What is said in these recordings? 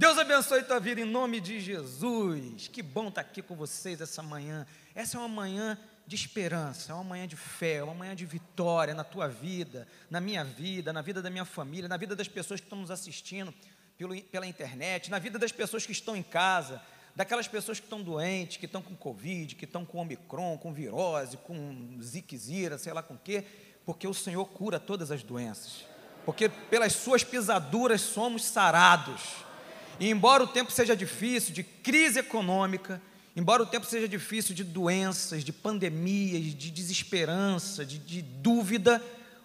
Deus abençoe tua vida em nome de Jesus. Que bom estar aqui com vocês essa manhã. Essa é uma manhã de esperança, é uma manhã de fé, é uma manhã de vitória na tua vida, na minha vida, na vida da minha família, na vida das pessoas que estão nos assistindo pelo, pela internet, na vida das pessoas que estão em casa, daquelas pessoas que estão doentes, que estão com Covid, que estão com Omicron, com virose, com ziquezira, sei lá com o quê, porque o Senhor cura todas as doenças, porque pelas suas pisaduras somos sarados. E embora o tempo seja difícil, de crise econômica, embora o tempo seja difícil de doenças, de pandemias, de desesperança, de, de dúvida,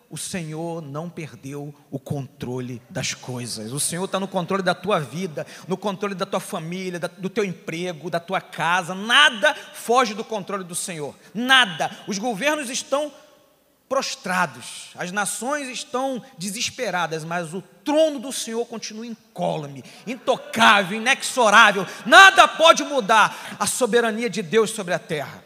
o Senhor não perdeu o controle das coisas. O Senhor está no controle da tua vida, no controle da tua família, do teu emprego, da tua casa. Nada foge do controle do Senhor. Nada. Os governos estão prostrados, as nações estão desesperadas, mas o trono do Senhor continua incólume, intocável, inexorável. Nada pode mudar a soberania de Deus sobre a terra.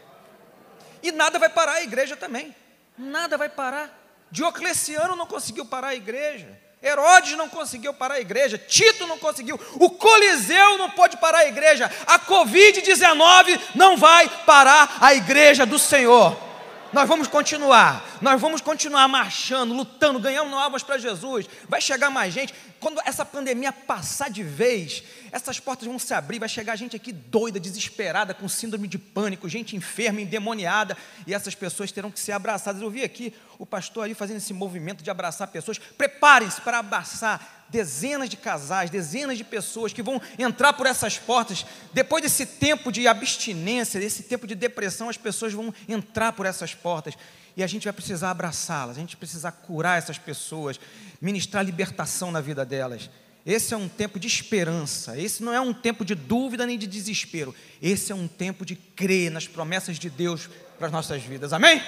E nada vai parar a igreja também. Nada vai parar. Diocleciano não conseguiu parar a igreja. Herodes não conseguiu parar a igreja, Tito não conseguiu, o Coliseu não pode parar a igreja, a Covid-19 não vai parar a igreja do Senhor. Nós vamos continuar, nós vamos continuar marchando, lutando, ganhando almas para Jesus. Vai chegar mais gente. Quando essa pandemia passar de vez, essas portas vão se abrir, vai chegar gente aqui doida, desesperada, com síndrome de pânico, gente enferma, endemoniada, e essas pessoas terão que ser abraçadas. Eu vi aqui o pastor aí fazendo esse movimento de abraçar pessoas. Preparem-se para abraçar dezenas de casais, dezenas de pessoas que vão entrar por essas portas. Depois desse tempo de abstinência, desse tempo de depressão, as pessoas vão entrar por essas portas. E a gente vai precisar abraçá-las, a gente precisa curar essas pessoas, ministrar libertação na vida delas. Esse é um tempo de esperança, esse não é um tempo de dúvida nem de desespero, esse é um tempo de crer nas promessas de Deus para as nossas vidas, amém?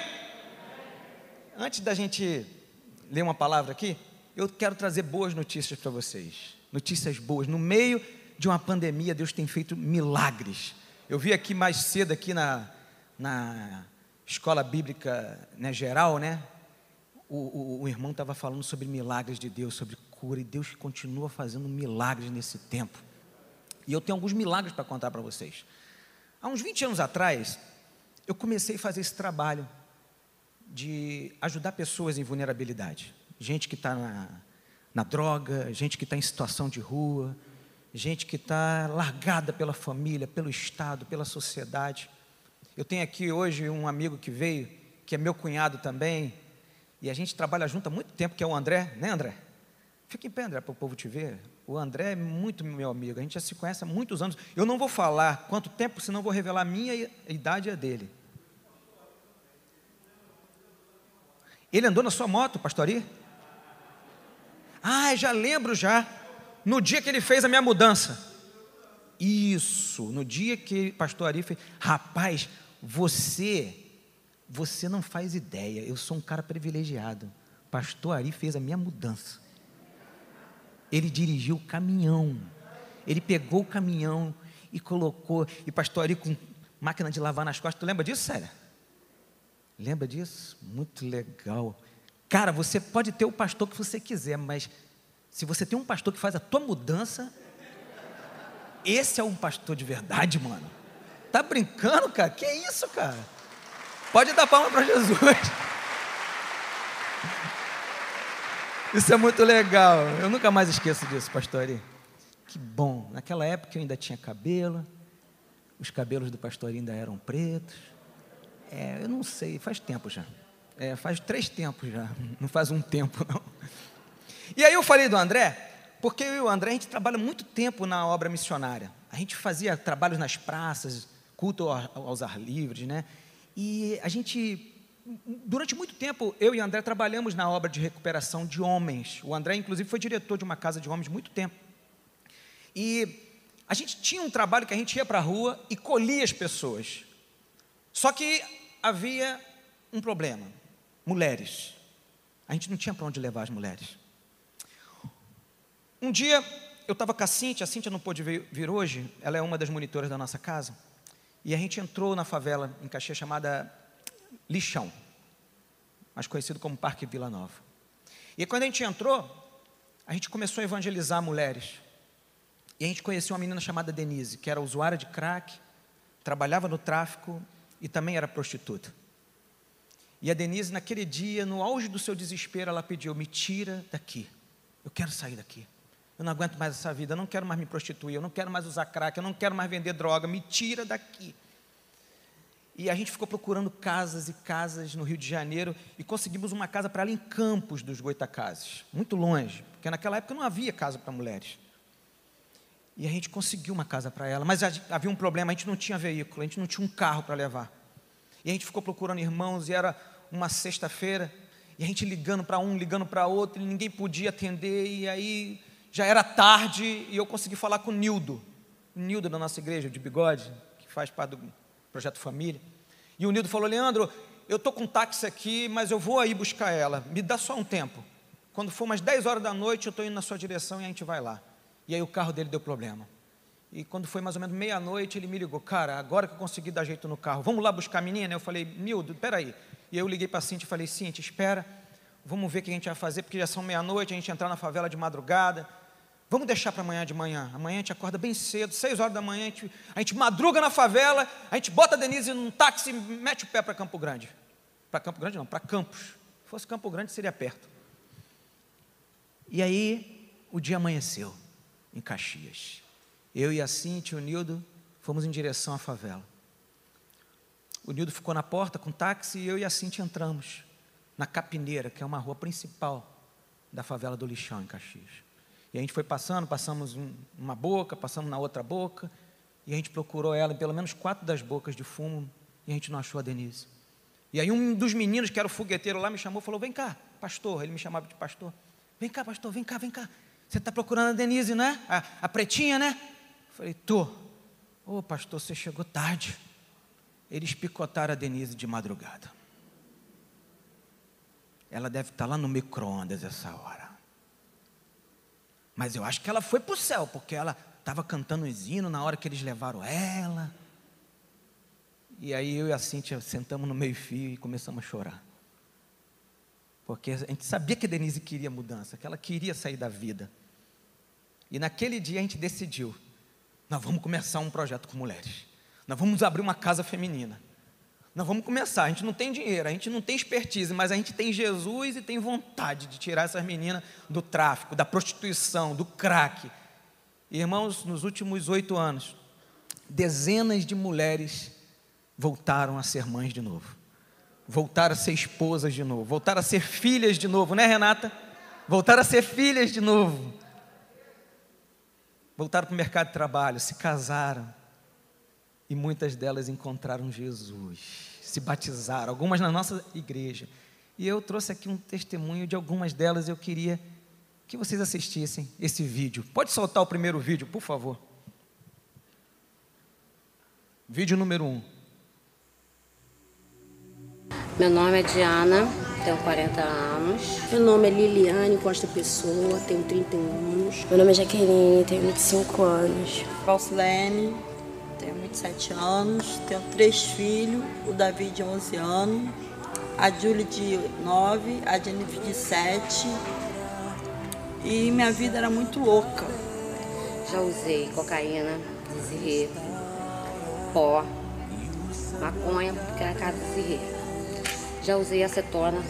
Antes da gente ler uma palavra aqui, eu quero trazer boas notícias para vocês. Notícias boas. No meio de uma pandemia, Deus tem feito milagres. Eu vi aqui mais cedo, aqui na, na escola bíblica né, geral, né? O, o, o irmão estava falando sobre milagres de Deus, sobre cura, e Deus continua fazendo milagres nesse tempo. E eu tenho alguns milagres para contar para vocês. Há uns 20 anos atrás, eu comecei a fazer esse trabalho de ajudar pessoas em vulnerabilidade gente que está na, na droga, gente que está em situação de rua, gente que está largada pela família, pelo Estado, pela sociedade. Eu tenho aqui hoje um amigo que veio, que é meu cunhado também, e a gente trabalha junto há muito tempo, que é o André, né André? Fica em pé, André, para o povo te ver. O André é muito meu amigo, a gente já se conhece há muitos anos. Eu não vou falar quanto tempo, senão vou revelar a minha idade e a dele. Ele andou na sua moto, pastoria? Ah, já lembro já. No dia que ele fez a minha mudança. Isso, no dia que pastor Ari fez. Rapaz, você, você não faz ideia. Eu sou um cara privilegiado. Pastor Ari fez a minha mudança. Ele dirigiu o caminhão. Ele pegou o caminhão e colocou. E pastor Ari com máquina de lavar nas costas. Tu lembra disso, sério? Lembra disso? Muito legal. Cara, você pode ter o pastor que você quiser, mas se você tem um pastor que faz a tua mudança, esse é um pastor de verdade, mano. Tá brincando, cara? Que isso, cara? Pode dar palma para Jesus. Isso é muito legal. Eu nunca mais esqueço disso, pastor. Que bom. Naquela época eu ainda tinha cabelo. Os cabelos do pastor ainda eram pretos. É, eu não sei, faz tempo já. É, faz três tempos já, não faz um tempo não. E aí eu falei do André, porque eu e o André a gente trabalha muito tempo na obra missionária. A gente fazia trabalhos nas praças, culto aos ar livres, né? E a gente, durante muito tempo, eu e o André trabalhamos na obra de recuperação de homens. O André, inclusive, foi diretor de uma casa de homens muito tempo. E a gente tinha um trabalho que a gente ia para a rua e colhia as pessoas. Só que havia um problema mulheres. A gente não tinha para onde levar as mulheres. Um dia, eu estava com a Cíntia, a Cíntia não pôde vir, vir, hoje, ela é uma das monitoras da nossa casa, e a gente entrou na favela em Caxias chamada Lixão, mais conhecido como Parque Vila Nova. E quando a gente entrou, a gente começou a evangelizar mulheres. E a gente conheceu uma menina chamada Denise, que era usuária de crack, trabalhava no tráfico e também era prostituta. E a Denise, naquele dia, no auge do seu desespero, ela pediu: Me tira daqui. Eu quero sair daqui. Eu não aguento mais essa vida. Eu não quero mais me prostituir. Eu não quero mais usar crack. Eu não quero mais vender droga. Me tira daqui. E a gente ficou procurando casas e casas no Rio de Janeiro e conseguimos uma casa para ela em Campos dos Goitacazes, muito longe, porque naquela época não havia casa para mulheres. E a gente conseguiu uma casa para ela, mas havia um problema, a gente não tinha veículo, a gente não tinha um carro para levar. E a gente ficou procurando irmãos e era uma sexta-feira, e a gente ligando para um, ligando para outro, e ninguém podia atender, e aí já era tarde e eu consegui falar com o Nildo, o Nildo da nossa igreja, de bigode, que faz parte do Projeto Família. E o Nildo falou: Leandro, eu estou com táxi aqui, mas eu vou aí buscar ela, me dá só um tempo. Quando for umas 10 horas da noite, eu estou indo na sua direção e a gente vai lá. E aí o carro dele deu problema. E quando foi mais ou menos meia-noite, ele me ligou: Cara, agora que eu consegui dar jeito no carro, vamos lá buscar a menina? Eu falei: Nildo, peraí. E eu liguei para a Cintia e falei: Cintia, espera, vamos ver o que a gente vai fazer, porque já são meia-noite, a gente entrar na favela de madrugada. Vamos deixar para amanhã de manhã. Amanhã a gente acorda bem cedo, seis horas da manhã, a gente, a gente madruga na favela, a gente bota a Denise num táxi e mete o pé para Campo Grande. Para Campo Grande não, para Campos. Se fosse Campo Grande seria perto. E aí o dia amanheceu em Caxias. Eu e a Cintia e o Nildo fomos em direção à favela. O Nildo ficou na porta com o táxi e eu e a Cintia entramos na Capineira, que é uma rua principal da favela do Lixão, em Caxias. E a gente foi passando, passamos uma boca, passamos na outra boca, e a gente procurou ela em pelo menos quatro das bocas de fumo, e a gente não achou a Denise. E aí um dos meninos, que era o fogueteiro lá, me chamou e falou: Vem cá, pastor. Ele me chamava de pastor. Vem cá, pastor, vem cá, vem cá. Você está procurando a Denise, né? A, a pretinha, né? Eu falei: Tô. Ô, oh, pastor, você chegou tarde. Eles picotaram a Denise de madrugada. Ela deve estar lá no micro-ondas essa hora. Mas eu acho que ela foi para o céu, porque ela estava cantando os hinos na hora que eles levaram ela. E aí eu e a Cíntia sentamos no meio-fio e começamos a chorar. Porque a gente sabia que a Denise queria mudança, que ela queria sair da vida. E naquele dia a gente decidiu: nós vamos começar um projeto com mulheres. Nós vamos abrir uma casa feminina. Nós vamos começar. A gente não tem dinheiro, a gente não tem expertise, mas a gente tem Jesus e tem vontade de tirar essas meninas do tráfico, da prostituição, do crack. Irmãos, nos últimos oito anos, dezenas de mulheres voltaram a ser mães de novo, voltaram a ser esposas de novo, voltaram a ser filhas de novo, né, Renata? Voltaram a ser filhas de novo. Voltaram para o mercado de trabalho, se casaram e muitas delas encontraram Jesus, se batizaram, algumas na nossa igreja. E eu trouxe aqui um testemunho de algumas delas. Eu queria que vocês assistissem esse vídeo. Pode soltar o primeiro vídeo, por favor. Vídeo número 1. Um. Meu nome é Diana, tenho 40 anos. Meu nome é Liliane Costa Pessoa, tenho 31 anos. Meu nome é Jaqueline, tenho 25 anos. Valsilene, tenho 27 anos, tenho três filhos, o Davi de 11 anos, a Júlia de 9, a Jennifer de 7. E minha vida era muito louca. Já usei cocaína, zirê, pó, maconha, porque era casa de zirê. Já usei acetona,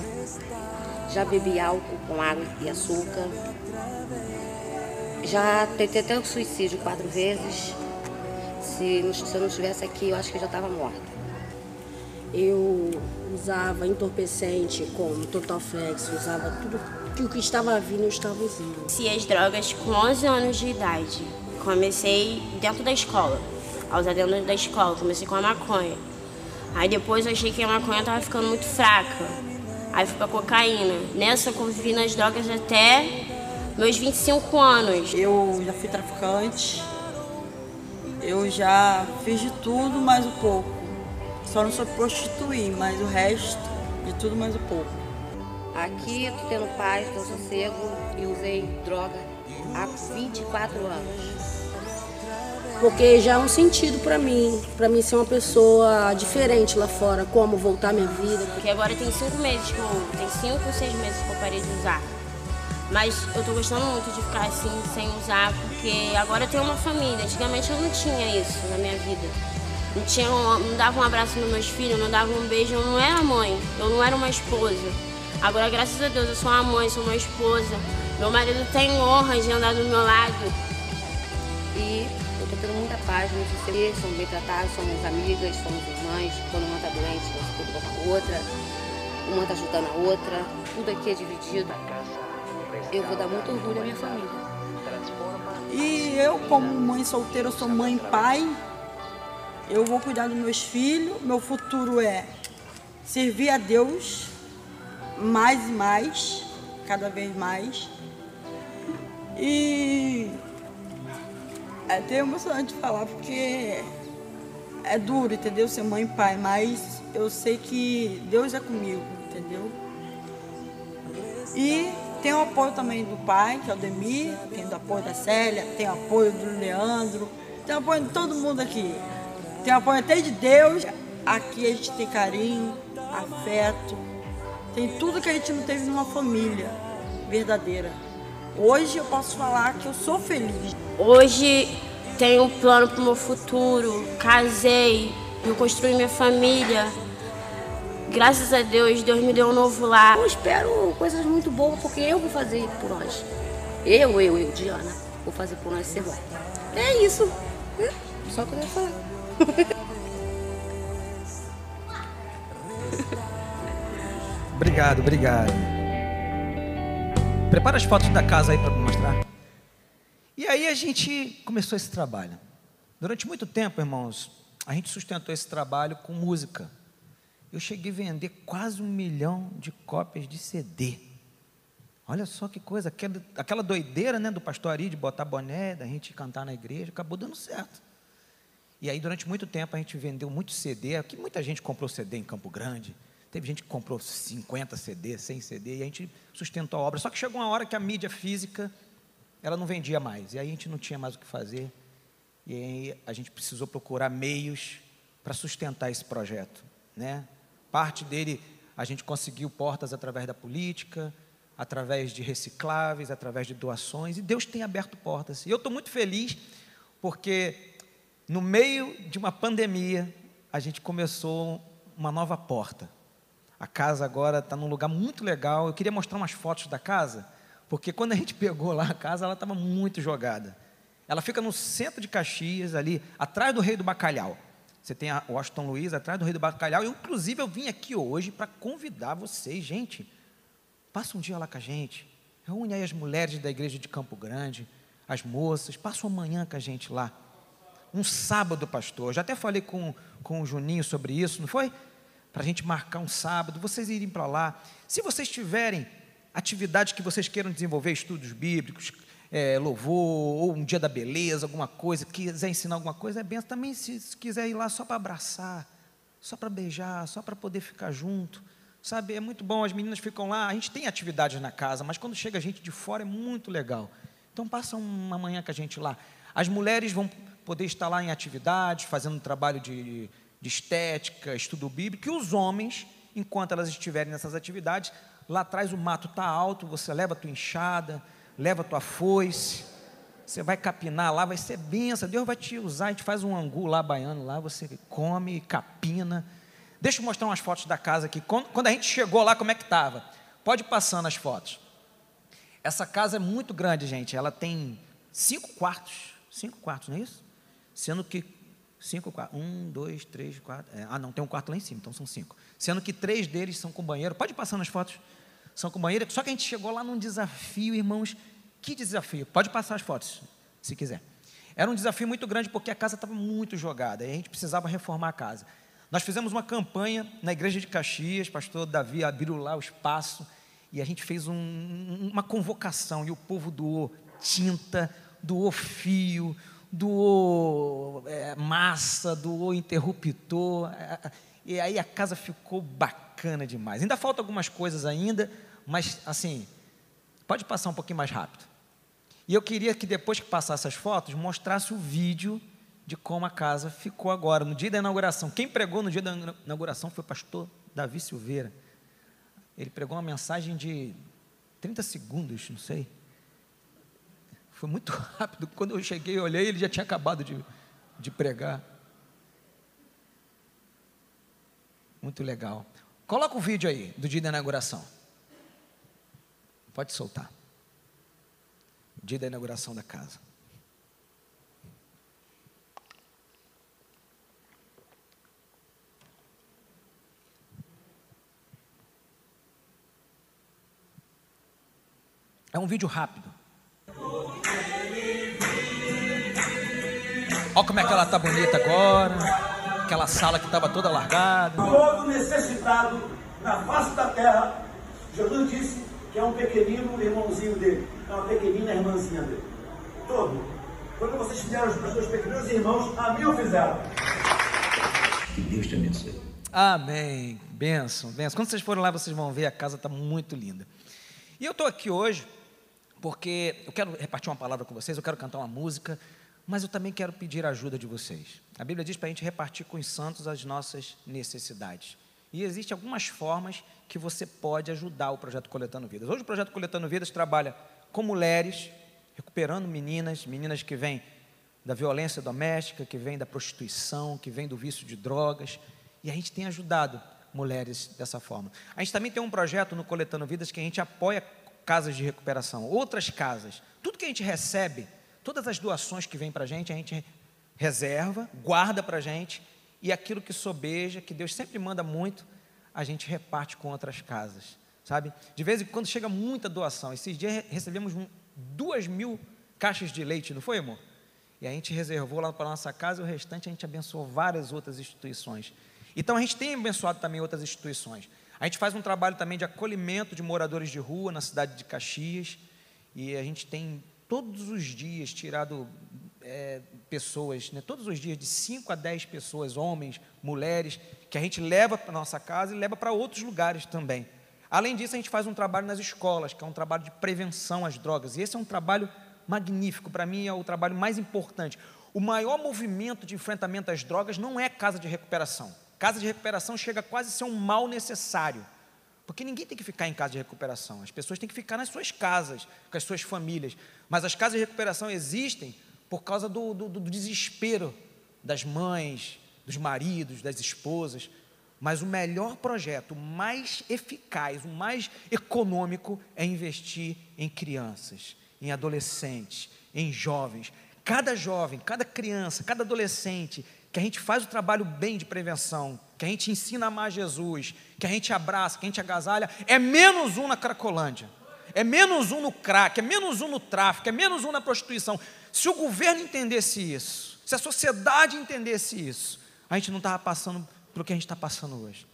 já bebi álcool com água e açúcar. Já tentei até o suicídio quatro vezes. Se, se eu não estivesse aqui, eu acho que eu já estava morta. Eu usava entorpecente como Totoflex, usava tudo que o que estava vindo eu estava usando. Se as drogas com 11 anos de idade. Comecei dentro da escola, a usar dentro da escola. Comecei com a maconha. Aí depois eu achei que a maconha estava ficando muito fraca. Aí fui pra cocaína. Nessa eu convivi nas drogas até meus 25 anos. Eu já fui traficante, eu já fiz de tudo mais um pouco. Só não sou prostituir, mas o resto de tudo mais um pouco. Aqui eu tô tendo paz, tô sossego e usei droga há 24 anos. Porque já é um sentido para mim, para mim ser uma pessoa diferente lá fora, como voltar minha vida. Porque agora tem cinco meses que eu, tem cinco, seis meses que eu parei de usar. Mas eu tô gostando muito de ficar assim, sem usar, porque agora eu tenho uma família. Antigamente eu não tinha isso na minha vida. Não, tinha, não dava um abraço nos meus filhos, não dava um beijo, eu não era mãe, eu não era uma esposa. Agora, graças a Deus, eu sou uma mãe, sou uma esposa. Meu marido tem honra de andar do meu lado. E eu tô tendo muita paz, muito feliz, somos bem tratados, somos amigas, somos irmãs. Quando uma tá doente, você cuida com a outra, uma tá ajudando a outra, tudo aqui é dividido. Eu vou dar muito orgulho à minha família. E eu, como mãe solteira, sou mãe e pai. Eu vou cuidar dos meus filhos. Meu futuro é servir a Deus mais e mais, cada vez mais. E é até emocionante falar porque é duro, entendeu? Ser mãe e pai, mas eu sei que Deus é comigo, entendeu? E tem o apoio também do pai, que é o Demir, tem o apoio da Célia, tem o apoio do Leandro, tem o apoio de todo mundo aqui. Tem o apoio até de Deus. Aqui a gente tem carinho, afeto, tem tudo que a gente não teve numa família verdadeira. Hoje eu posso falar que eu sou feliz. Hoje tenho um plano para o meu futuro, casei, eu construí minha família. Graças a Deus, Deus me deu um novo lar. Eu espero coisas muito boas, porque eu vou fazer por nós. Eu, eu, eu, Diana, vou fazer por nós ser bom. É isso. Só que eu ia falar. Obrigado, obrigado. Prepara as fotos da casa aí para mostrar. E aí a gente começou esse trabalho. Durante muito tempo, irmãos, a gente sustentou esse trabalho com música. Eu cheguei a vender quase um milhão de cópias de CD. Olha só que coisa, aquela, aquela doideira né, do pastor Ari de botar boné, da gente cantar na igreja, acabou dando certo. E aí, durante muito tempo, a gente vendeu muito CD. Aqui muita gente comprou CD em Campo Grande. Teve gente que comprou 50 CD, 100 CD, e a gente sustentou a obra. Só que chegou uma hora que a mídia física, ela não vendia mais. E aí a gente não tinha mais o que fazer. E aí a gente precisou procurar meios para sustentar esse projeto. Né? Parte dele a gente conseguiu portas através da política, através de recicláveis, através de doações, e Deus tem aberto portas. E eu estou muito feliz porque no meio de uma pandemia a gente começou uma nova porta. A casa agora está num lugar muito legal. Eu queria mostrar umas fotos da casa, porque quando a gente pegou lá a casa, ela estava muito jogada. Ela fica no centro de Caxias, ali, atrás do Rei do Bacalhau. Você tem a Washington Luiz atrás do Rei do Bacalhau. Inclusive, eu vim aqui hoje para convidar vocês, gente. Passa um dia lá com a gente. Reúne aí as mulheres da igreja de Campo Grande, as moças. Passa uma manhã com a gente lá. Um sábado, pastor. Eu já até falei com, com o Juninho sobre isso, não foi? para a gente marcar um sábado, vocês irem para lá. Se vocês tiverem atividades que vocês queiram desenvolver, estudos bíblicos, é, louvor, ou um dia da beleza, alguma coisa, quiser ensinar alguma coisa, é bem. Também, se, se quiser ir lá só para abraçar, só para beijar, só para poder ficar junto, sabe? É muito bom, as meninas ficam lá, a gente tem atividades na casa, mas quando chega gente de fora é muito legal. Então, passa uma manhã com a gente lá. As mulheres vão poder estar lá em atividades, fazendo um trabalho de de estética, estudo bíblico, e os homens, enquanto elas estiverem nessas atividades, lá atrás o mato está alto, você leva a tua enxada, leva tua foice, você vai capinar lá, vai ser benção, Deus vai te usar, a gente faz um angu lá baiano lá, você come, capina. Deixa eu mostrar umas fotos da casa aqui. Quando a gente chegou lá, como é que estava? Pode passando as fotos. Essa casa é muito grande, gente. Ela tem cinco quartos. Cinco quartos, não é isso? Sendo que Cinco quartos. Um, dois, três, quatro. É, ah, não, tem um quarto lá em cima, então são cinco. Sendo que três deles são com banheiro. Pode passar nas fotos. São com banheiro. Só que a gente chegou lá num desafio, irmãos. Que desafio? Pode passar as fotos, se quiser. Era um desafio muito grande porque a casa estava muito jogada e a gente precisava reformar a casa. Nós fizemos uma campanha na igreja de Caxias, pastor Davi abriu lá o espaço e a gente fez um, uma convocação e o povo doou tinta, doou fio, doou é, massa, doou interruptor, é, é, e aí a casa ficou bacana demais. Ainda falta algumas coisas ainda, mas assim, pode passar um pouquinho mais rápido. E eu queria que depois que passasse as fotos, mostrasse o vídeo de como a casa ficou agora, no dia da inauguração. Quem pregou no dia da inauguração foi o pastor Davi Silveira. Ele pregou uma mensagem de 30 segundos, não sei. Foi muito rápido. Quando eu cheguei, olhei, ele já tinha acabado de, de pregar. Muito legal. Coloca o vídeo aí do dia da inauguração. Pode soltar. Dia da inauguração da casa. É um vídeo rápido. Olha como é que ela está bonita agora. Aquela sala que estava toda largada. Todo necessitado na face da terra, Jesus disse que é um pequenino irmãozinho dele, é uma pequenina irmãzinha dele. Todo. Quando vocês fizeram os seus pequenos irmãos, a mim o fizeram. Que Deus te abençoe. Amém. Benção, benção. Quando vocês forem lá, vocês vão ver, a casa está muito linda. E eu estou aqui hoje porque eu quero repartir uma palavra com vocês, eu quero cantar uma música, mas eu também quero pedir a ajuda de vocês. A Bíblia diz para a gente repartir com os santos as nossas necessidades. E existem algumas formas que você pode ajudar o projeto Coletando Vidas. Hoje o projeto Coletando Vidas trabalha com mulheres, recuperando meninas, meninas que vêm da violência doméstica, que vêm da prostituição, que vêm do vício de drogas, e a gente tem ajudado mulheres dessa forma. A gente também tem um projeto no Coletando Vidas que a gente apoia casas de recuperação, outras casas. Tudo que a gente recebe, todas as doações que vêm para a gente, a gente reserva, guarda para a gente, e aquilo que sobeja, que Deus sempre manda muito, a gente reparte com outras casas, sabe? De vez em quando chega muita doação. Esses dias recebemos duas mil caixas de leite, não foi, amor? E a gente reservou lá para a nossa casa e o restante a gente abençoou várias outras instituições. Então a gente tem abençoado também outras instituições. A gente faz um trabalho também de acolhimento de moradores de rua na cidade de Caxias. E a gente tem todos os dias tirado é, pessoas, né, todos os dias, de 5 a 10 pessoas, homens, mulheres, que a gente leva para nossa casa e leva para outros lugares também. Além disso, a gente faz um trabalho nas escolas, que é um trabalho de prevenção às drogas. E esse é um trabalho magnífico, para mim é o trabalho mais importante. O maior movimento de enfrentamento às drogas não é casa de recuperação. Casa de recuperação chega a quase a ser um mal necessário. Porque ninguém tem que ficar em casa de recuperação. As pessoas têm que ficar nas suas casas, com as suas famílias. Mas as casas de recuperação existem por causa do, do, do desespero das mães, dos maridos, das esposas. Mas o melhor projeto, o mais eficaz, o mais econômico é investir em crianças, em adolescentes, em jovens. Cada jovem, cada criança, cada adolescente que a gente faz o trabalho bem de prevenção, que a gente ensina a amar Jesus, que a gente abraça, que a gente agasalha, é menos um na Cracolândia, é menos um no crack, é menos um no tráfico, é menos um na prostituição. Se o governo entendesse isso, se a sociedade entendesse isso, a gente não estava passando pelo que a gente está passando hoje.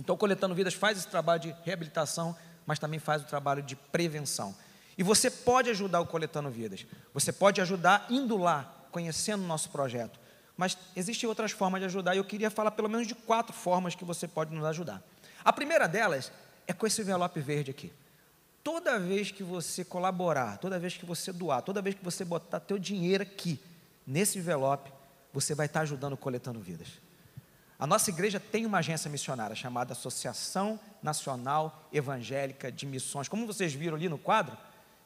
Então, Coletando Vidas faz esse trabalho de reabilitação, mas também faz o trabalho de prevenção. E você pode ajudar o Coletando Vidas. Você pode ajudar indo lá, conhecendo o nosso projeto. Mas existem outras formas de ajudar e eu queria falar pelo menos de quatro formas que você pode nos ajudar. A primeira delas é com esse envelope verde aqui. Toda vez que você colaborar, toda vez que você doar, toda vez que você botar teu dinheiro aqui nesse envelope, você vai estar ajudando coletando vidas. A nossa igreja tem uma agência missionária chamada Associação Nacional Evangélica de Missões. Como vocês viram ali no quadro,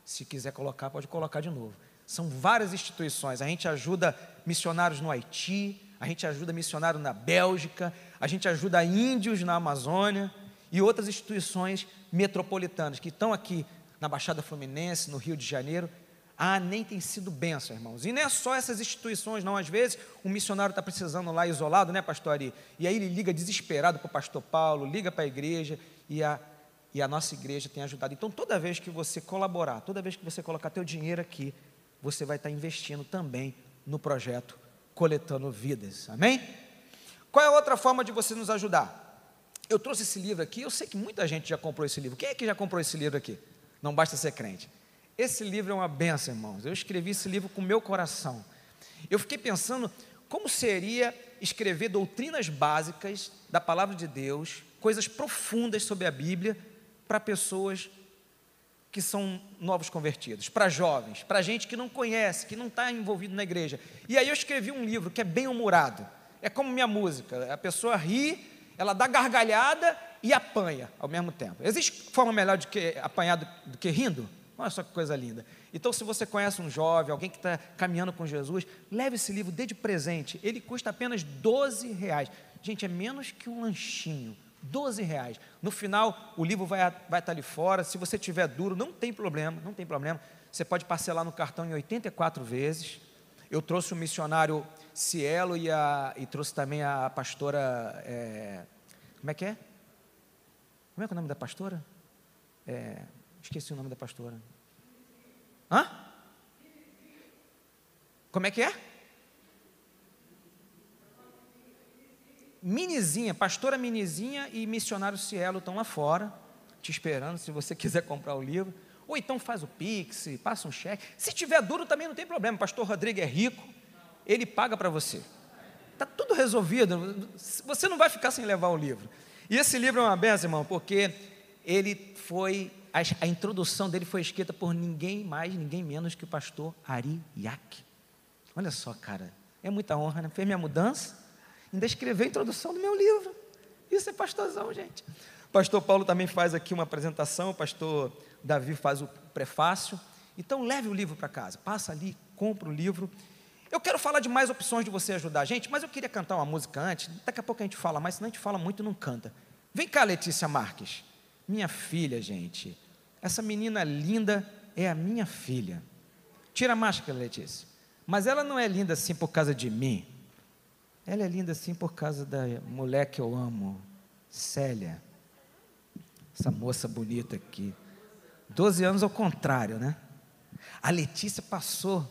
se quiser colocar, pode colocar de novo. São várias instituições. A gente ajuda missionários no Haiti, a gente ajuda missionários na Bélgica, a gente ajuda índios na Amazônia e outras instituições metropolitanas que estão aqui na Baixada Fluminense, no Rio de Janeiro. Ah, nem tem sido benção, irmãos. E não é só essas instituições, não. Às vezes, um missionário está precisando lá isolado, né, pastor Ari? E aí ele liga desesperado para o pastor Paulo, liga para a igreja e a, e a nossa igreja tem ajudado. Então, toda vez que você colaborar, toda vez que você colocar teu dinheiro aqui, você vai estar investindo também no projeto Coletando Vidas. Amém? Qual é a outra forma de você nos ajudar? Eu trouxe esse livro aqui, eu sei que muita gente já comprou esse livro. Quem é que já comprou esse livro aqui? Não basta ser crente. Esse livro é uma benção, irmãos. Eu escrevi esse livro com meu coração. Eu fiquei pensando como seria escrever doutrinas básicas da palavra de Deus, coisas profundas sobre a Bíblia, para pessoas que são novos convertidos, para jovens, para gente que não conhece, que não está envolvido na igreja. E aí eu escrevi um livro que é bem humorado. É como minha música. A pessoa ri, ela dá gargalhada e apanha ao mesmo tempo. Existe forma melhor de que apanhar do, do que rindo? Olha só que coisa linda. Então, se você conhece um jovem, alguém que está caminhando com Jesus, leve esse livro, dê de presente. Ele custa apenas 12 reais. Gente, é menos que um lanchinho. 12 reais. No final, o livro vai, vai estar ali fora. Se você tiver duro, não tem problema, não tem problema. Você pode parcelar no cartão em 84 vezes. Eu trouxe o missionário Cielo e, a, e trouxe também a pastora. É, como é que é? Como é, que é o nome da pastora? É, esqueci o nome da pastora. Hã? Como é que é? Minizinha, pastora Minizinha e missionário Cielo estão lá fora, te esperando, se você quiser comprar o livro. Ou então faz o Pix, passa um cheque. Se tiver duro também não tem problema. Pastor Rodrigo é rico, ele paga para você. Está tudo resolvido. Você não vai ficar sem levar o livro. E esse livro é uma benção, irmão, porque ele foi. A, a introdução dele foi escrita por ninguém mais, ninguém menos que o pastor Ari Yak. Olha só, cara. É muita honra, né? Fez minha mudança, ainda escreveu a introdução do meu livro. Isso é pastorzão, gente. O pastor Paulo também faz aqui uma apresentação, o pastor Davi faz o prefácio. Então leve o livro para casa, passa ali, compra o livro. Eu quero falar de mais opções de você ajudar a gente, mas eu queria cantar uma música antes. Daqui a pouco a gente fala mais, senão a gente fala muito e não canta. Vem cá, Letícia Marques. Minha filha, gente. Essa menina linda é a minha filha. Tira a máscara, Letícia. Mas ela não é linda assim por causa de mim. Ela é linda assim por causa da mulher que eu amo, Célia. Essa moça bonita aqui. Doze anos ao contrário, né? A Letícia passou,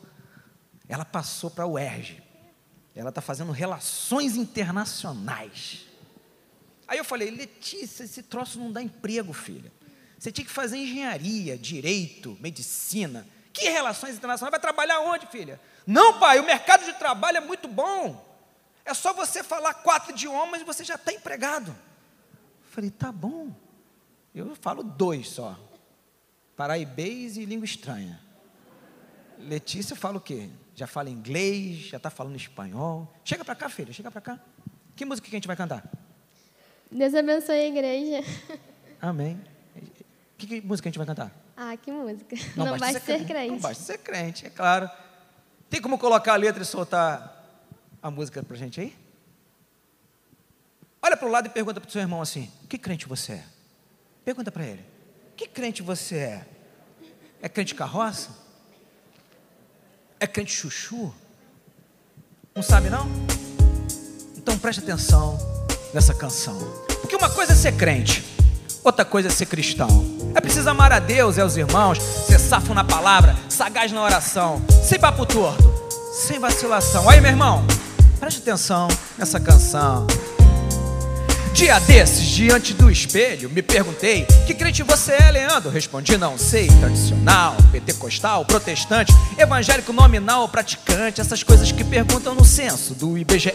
ela passou para o UERJ. Ela está fazendo relações internacionais. Aí eu falei, Letícia, esse troço não dá emprego, filha. Você tinha que fazer engenharia, direito, medicina. Que relações internacionais? Vai trabalhar onde, filha? Não, pai, o mercado de trabalho é muito bom. É só você falar quatro idiomas e você já está empregado. Eu falei, tá bom. Eu falo dois só paraibês e língua estranha. Letícia fala o quê? Já fala inglês, já está falando espanhol. Chega para cá, filha, chega para cá. Que música que a gente vai cantar? Deus abençoe a igreja. Amém. Que, que música a gente vai cantar? Ah, que música. Não, não basta, ser, crente. crente. Não basta ser crente, é claro. Tem como colocar a letra e soltar a música para a gente aí? Olha para o lado e pergunta para o seu irmão assim: que crente você é? Pergunta para ele. Que crente você é? É crente carroça? É crente chuchu? Não sabe não? Então preste atenção nessa canção. Porque uma coisa é ser crente, outra coisa é ser cristão. É preciso amar a Deus e aos irmãos, ser safo na palavra, sagaz na oração, sem papo torto, sem vacilação. Aí, meu irmão, preste atenção nessa canção. Dia desses, diante do espelho, me perguntei: Que crente você é, Leandro? Respondi: Não sei. Tradicional, pentecostal, protestante, evangélico nominal, praticante, essas coisas que perguntam no censo do IBGE.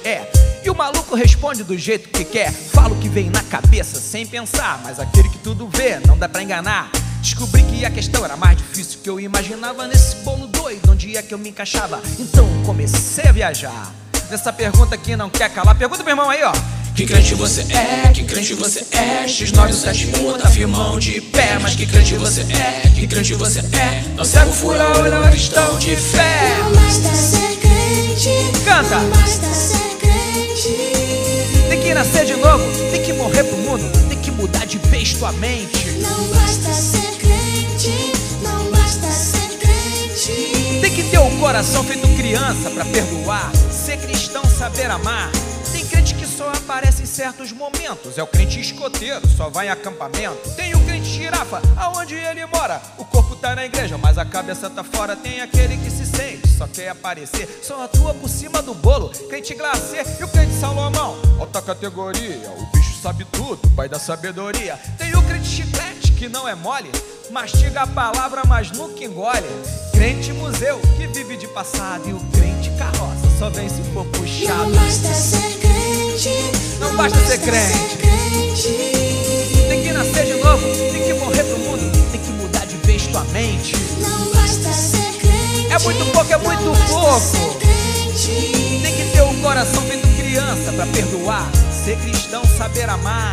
E o maluco responde do jeito que quer, fala o que vem na cabeça sem pensar, mas aquele que tudo vê não dá pra enganar. Descobri que a questão era mais difícil que eu imaginava nesse bolo doido, onde é que eu me encaixava. Então comecei a viajar. Nessa pergunta que não quer calar, pergunta meu irmão aí, ó. Que crente você é? Que crente você é? X971 tá firmão de pé Mas que crente você é? Que crente você é? Não cego fura olho, não é cristão de fé Não basta ser crente Canta! Não basta ser crente Tem que nascer de novo, tem que morrer pro mundo Tem que mudar de vez tua mente Não basta ser Tem um coração feito criança pra perdoar Ser cristão, saber amar crente que só aparece em certos momentos. É o crente escoteiro, só vai em acampamento. Tem o crente girafa, aonde ele mora. O corpo tá na igreja, mas a cabeça tá fora. Tem aquele que se sente, só quer aparecer. Só atua por cima do bolo. Crente glacê e o crente Salomão. Alta categoria, o bicho sabe tudo, pai da sabedoria. Tem o crente chiclete, que não é mole. Mastiga a palavra, mas nunca engole. Crente museu, que vive de passado. E o crente carroça, só vem se for puxado. Não basta ser crente. Não basta ser crente. Tem que nascer de novo, tem que morrer pro mundo, tem que mudar de vez tua mente. Não basta ser crente. É muito pouco, é muito pouco. Tem que ter um coração feito criança pra perdoar, ser cristão, saber amar.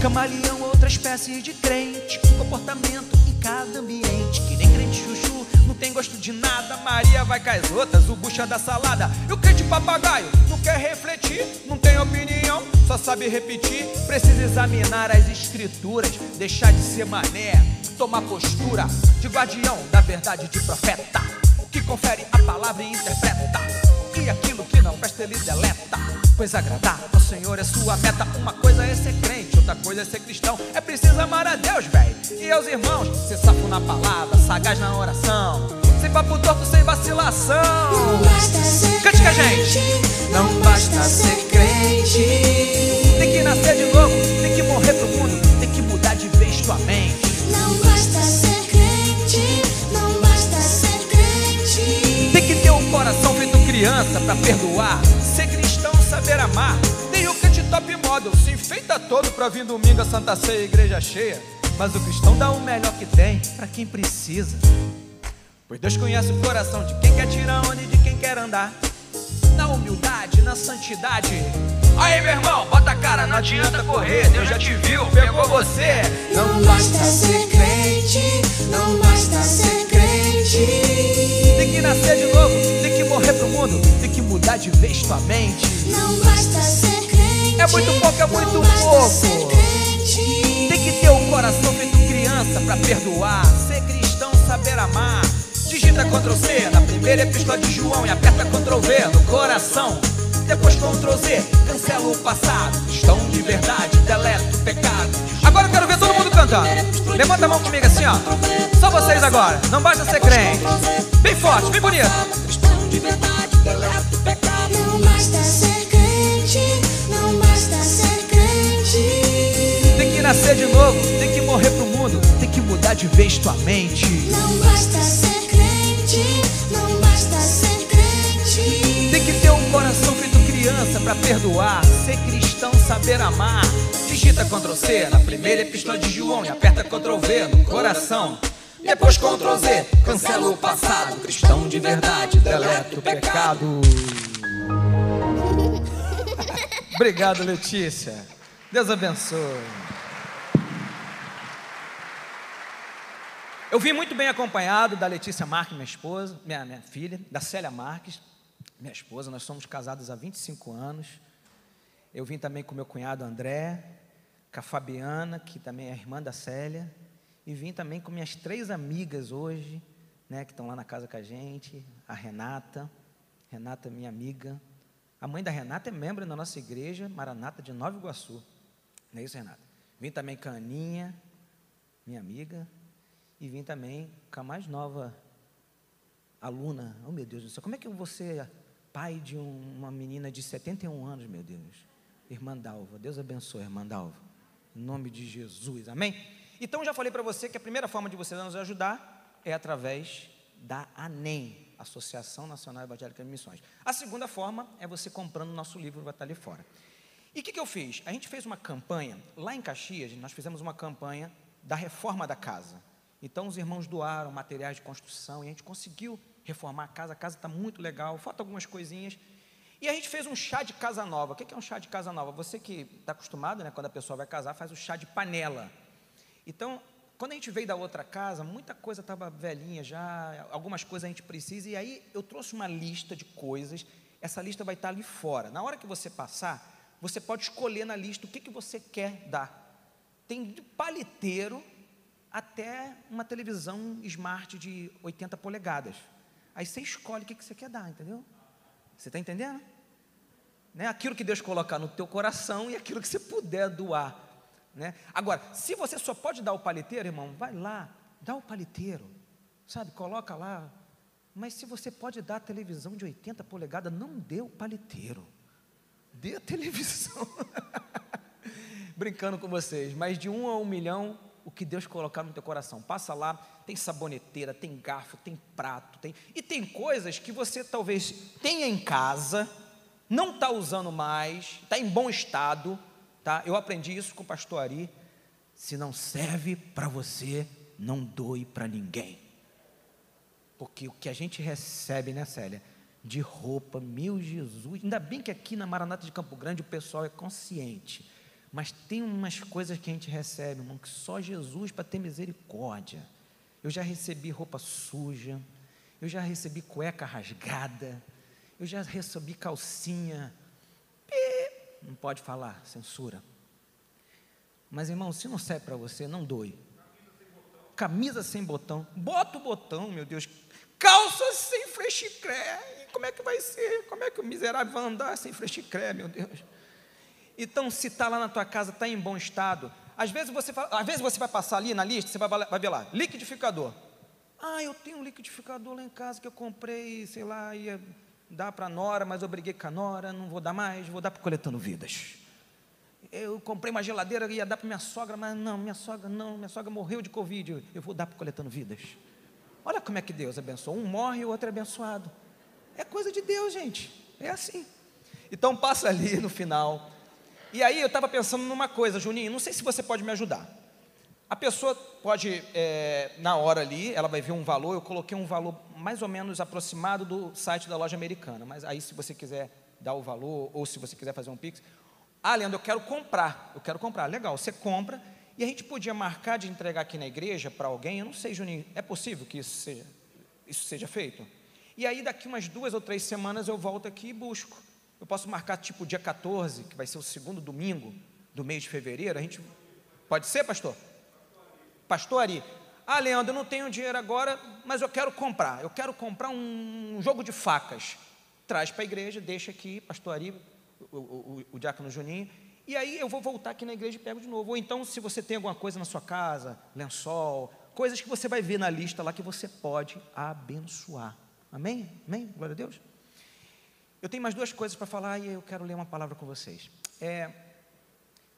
Camaleão, outra espécie de crente, com comportamento em cada ambiente. Que nem crente chuchu, não tem gosto de nada. Maria vai com as outras, o bucha da salada. E o crente papagaio, não quer refletir, não tem opinião, só sabe repetir. Precisa examinar as escrituras, deixar de ser mané, tomar postura de guardião da verdade de profeta. Que confere a palavra e interpreta. E aquilo que não presta ele deleta. Pois agradar ao Senhor é sua meta. Uma coisa é ser crente, outra coisa é ser cristão. É preciso amar a Deus, velho. E aos irmãos, ser safo na palavra, sagaz na oração. Sem papo torto, sem vacilação. Não basta ser Cante com a gente. crente, Não basta ser crente. Tem que nascer de novo, tem que morrer pro mundo, tem que mudar de vez tua mente. Não basta ser crente, não basta ser crente. Tem que ter um coração feito criança pra perdoar. Ser cristão, saber amar. Tem o crente top model, se enfeita todo pra vir domingo a Santa Ceia, igreja cheia. Mas o cristão dá o melhor que tem pra quem precisa. Pois Deus conhece o coração de quem quer tirar onda e de quem quer andar. Na humildade, na santidade. Aí, meu irmão, bota a cara, não adianta correr. Deus já te viu, pegou você. Não basta ser crente, não basta ser crente. Tem que nascer de novo, morrer pro mundo, tem que mudar de vez tua mente. Não basta ser crente. É muito pouco, é muito pouco. Tem que ter o coração feito criança pra perdoar. Ser cristão, saber amar. Digita Ctrl C na primeira epístola de João e aperta Ctrl V no coração. Depois Ctrl Z, cancela o passado. Cristão de verdade, deleta o pecado. Agora eu quero ver todo mundo cantando. Levanta a mão comigo assim, ó. Só vocês agora. Não basta ser crente. Bem forte, bem bonito. O pecado. Não basta ser crente, não basta ser crente. Tem que nascer de novo, tem que morrer pro mundo, tem que mudar de vez tua mente. Não basta ser crente, não basta ser crente. Tem que ter um coração feito criança pra perdoar, ser cristão, saber amar. Digita Ctrl C na primeira epístola de João e aperta Ctrl V no coração. Depois Ctrl Z, cancela o passado. Cristão de verdade, deleta o pecado. Obrigado, Letícia. Deus abençoe. Eu vim muito bem acompanhado da Letícia Marques, minha esposa, minha, minha filha, da Célia Marques, minha esposa. Nós somos casados há 25 anos. Eu vim também com meu cunhado André, com a Fabiana, que também é irmã da Célia, e vim também com minhas três amigas hoje, né, que estão lá na casa com a gente, a Renata, Renata minha amiga. A mãe da Renata é membro da nossa igreja, Maranata de Nova Iguaçu. Não é isso, Renata? Vim também com a Aninha, minha amiga, e vim também com a mais nova aluna. Oh, meu Deus do céu, como é que eu vou ser pai de um- uma menina de 71 anos, meu Deus? Irmã Dalva, Deus abençoe, irmã Dalva. Em nome de Jesus, amém? Então, já falei para você que a primeira forma de você nos ajudar é através da ANEM, Associação Nacional Evangélica de Missões. A segunda forma é você comprando o nosso livro, vai estar ali fora. E o que, que eu fiz? A gente fez uma campanha, lá em Caxias, nós fizemos uma campanha da reforma da casa. Então, os irmãos doaram materiais de construção e a gente conseguiu reformar a casa. A casa está muito legal, falta algumas coisinhas. E a gente fez um chá de casa nova. O que é um chá de casa nova? Você que está acostumado, né, quando a pessoa vai casar, faz o chá de panela. Então, quando a gente veio da outra casa, muita coisa estava velhinha já, algumas coisas a gente precisa, e aí eu trouxe uma lista de coisas, essa lista vai estar ali fora. Na hora que você passar, você pode escolher na lista o que, que você quer dar. Tem de paliteiro até uma televisão smart de 80 polegadas. Aí você escolhe o que, que você quer dar, entendeu? Você está entendendo? Né? Aquilo que Deus colocar no teu coração e aquilo que você puder doar. Né? Agora, se você só pode dar o paliteiro, irmão, vai lá, dá o paliteiro, sabe? Coloca lá. Mas se você pode dar a televisão de 80 polegadas, não dê o paliteiro, dê a televisão. Brincando com vocês, mas de um a um milhão, o que Deus colocar no teu coração. Passa lá, tem saboneteira, tem garfo, tem prato, tem e tem coisas que você talvez tenha em casa, não está usando mais, está em bom estado, tá? Eu aprendi isso com o pastor Ari. Se não serve para você, não doe para ninguém. Porque o que a gente recebe, né, Célia? De roupa, meu Jesus. Ainda bem que aqui na Maranata de Campo Grande o pessoal é consciente. Mas tem umas coisas que a gente recebe, irmão, que só Jesus para ter misericórdia. Eu já recebi roupa suja, eu já recebi cueca rasgada, eu já recebi calcinha. Não pode falar, censura. Mas irmão, se não serve para você, não doe. Camisa sem botão, bota o botão, meu Deus. Calça sem frechicré. Como é que vai ser? Como é que o miserável vai andar sem frechicré, meu Deus? Então, se está lá na tua casa, está em bom estado. Às vezes, você, às vezes você vai passar ali na lista, você vai, vai ver lá, liquidificador. Ah, eu tenho um liquidificador lá em casa que eu comprei, sei lá, ia dar para a Nora, mas eu briguei com a Nora, não vou dar mais, vou dar para Coletando Vidas. Eu comprei uma geladeira ia dar para minha sogra, mas não, minha sogra não, minha sogra morreu de Covid, eu vou dar para Coletando Vidas. Olha como é que Deus abençoa. Um morre e o outro é abençoado. É coisa de Deus, gente. É assim. Então passa ali no final. E aí eu estava pensando numa coisa, Juninho, não sei se você pode me ajudar. A pessoa pode, é, na hora ali, ela vai ver um valor, eu coloquei um valor mais ou menos aproximado do site da loja americana, mas aí se você quiser dar o valor, ou se você quiser fazer um Pix. Ah, Leandro, eu quero comprar, eu quero comprar. Legal, você compra, e a gente podia marcar de entregar aqui na igreja para alguém, eu não sei, Juninho, é possível que isso seja, isso seja feito? E aí daqui umas duas ou três semanas eu volto aqui e busco. Eu posso marcar tipo dia 14, que vai ser o segundo domingo do mês de fevereiro, a gente... Pode ser, pastor? Pastor Ari, ah, Leandro, eu não tenho dinheiro agora, mas eu quero comprar. Eu quero comprar um jogo de facas. Traz para a igreja, deixa aqui, pastor Ari, o, o, o, diácono Juninho, e aí eu vou voltar aqui na igreja e pego de novo. Ou então, se você tem alguma coisa na sua casa, lençol, coisas que você vai ver na lista lá que você pode abençoar. Amém? Amém? Glória a Deus. Eu tenho mais duas coisas para falar e eu quero ler uma palavra com vocês. É,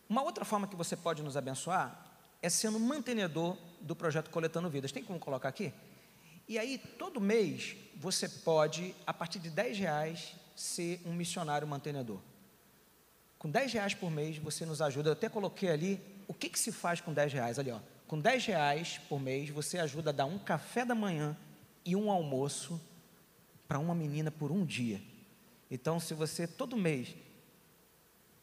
uma outra forma que você pode nos abençoar é sendo mantenedor do projeto Coletando Vidas. Tem como colocar aqui? E aí, todo mês, você pode, a partir de 10 reais, ser um missionário mantenedor. Com 10 reais por mês, você nos ajuda. Eu até coloquei ali, o que, que se faz com 10 reais? Ali, ó. Com 10 reais por mês, você ajuda a dar um café da manhã e um almoço para uma menina por um dia. Então, se você todo mês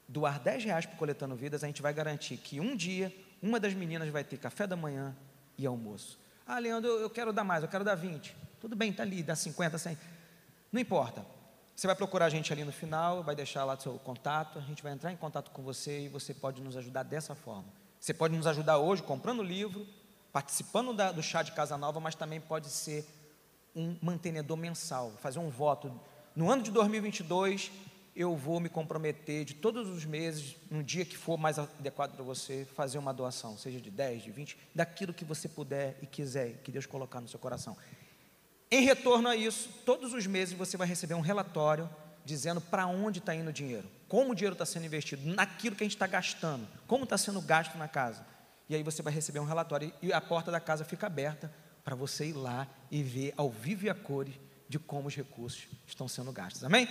doar 10 reais para Coletando Vidas, a gente vai garantir que um dia uma das meninas vai ter café da manhã e almoço. Ah, Leandro, eu, quero dar mais, eu quero dar 20. Tudo bem, está ali, dá 50, 100. Não importa. Você vai procurar a gente ali no final, vai deixar lá seu contato, a gente vai entrar em contato com você e você pode nos ajudar dessa forma. Você pode nos ajudar hoje comprando o livro, participando da, do chá de Casa Nova, mas também pode ser um mantenedor mensal, fazer um voto. No ano de 2022, eu vou me comprometer de todos os meses, no dia que for mais adequado para você, fazer uma doação, seja de 10, de 20, daquilo que você puder e quiser, que Deus colocar no seu coração. Em retorno a isso, todos os meses você vai receber um relatório dizendo para onde está indo o dinheiro, como o dinheiro está sendo investido, naquilo que a gente está gastando, como está sendo gasto na casa. E aí você vai receber um relatório e a porta da casa fica aberta para você ir lá e ver ao vivo e a cores de como os recursos estão sendo gastos. Amém?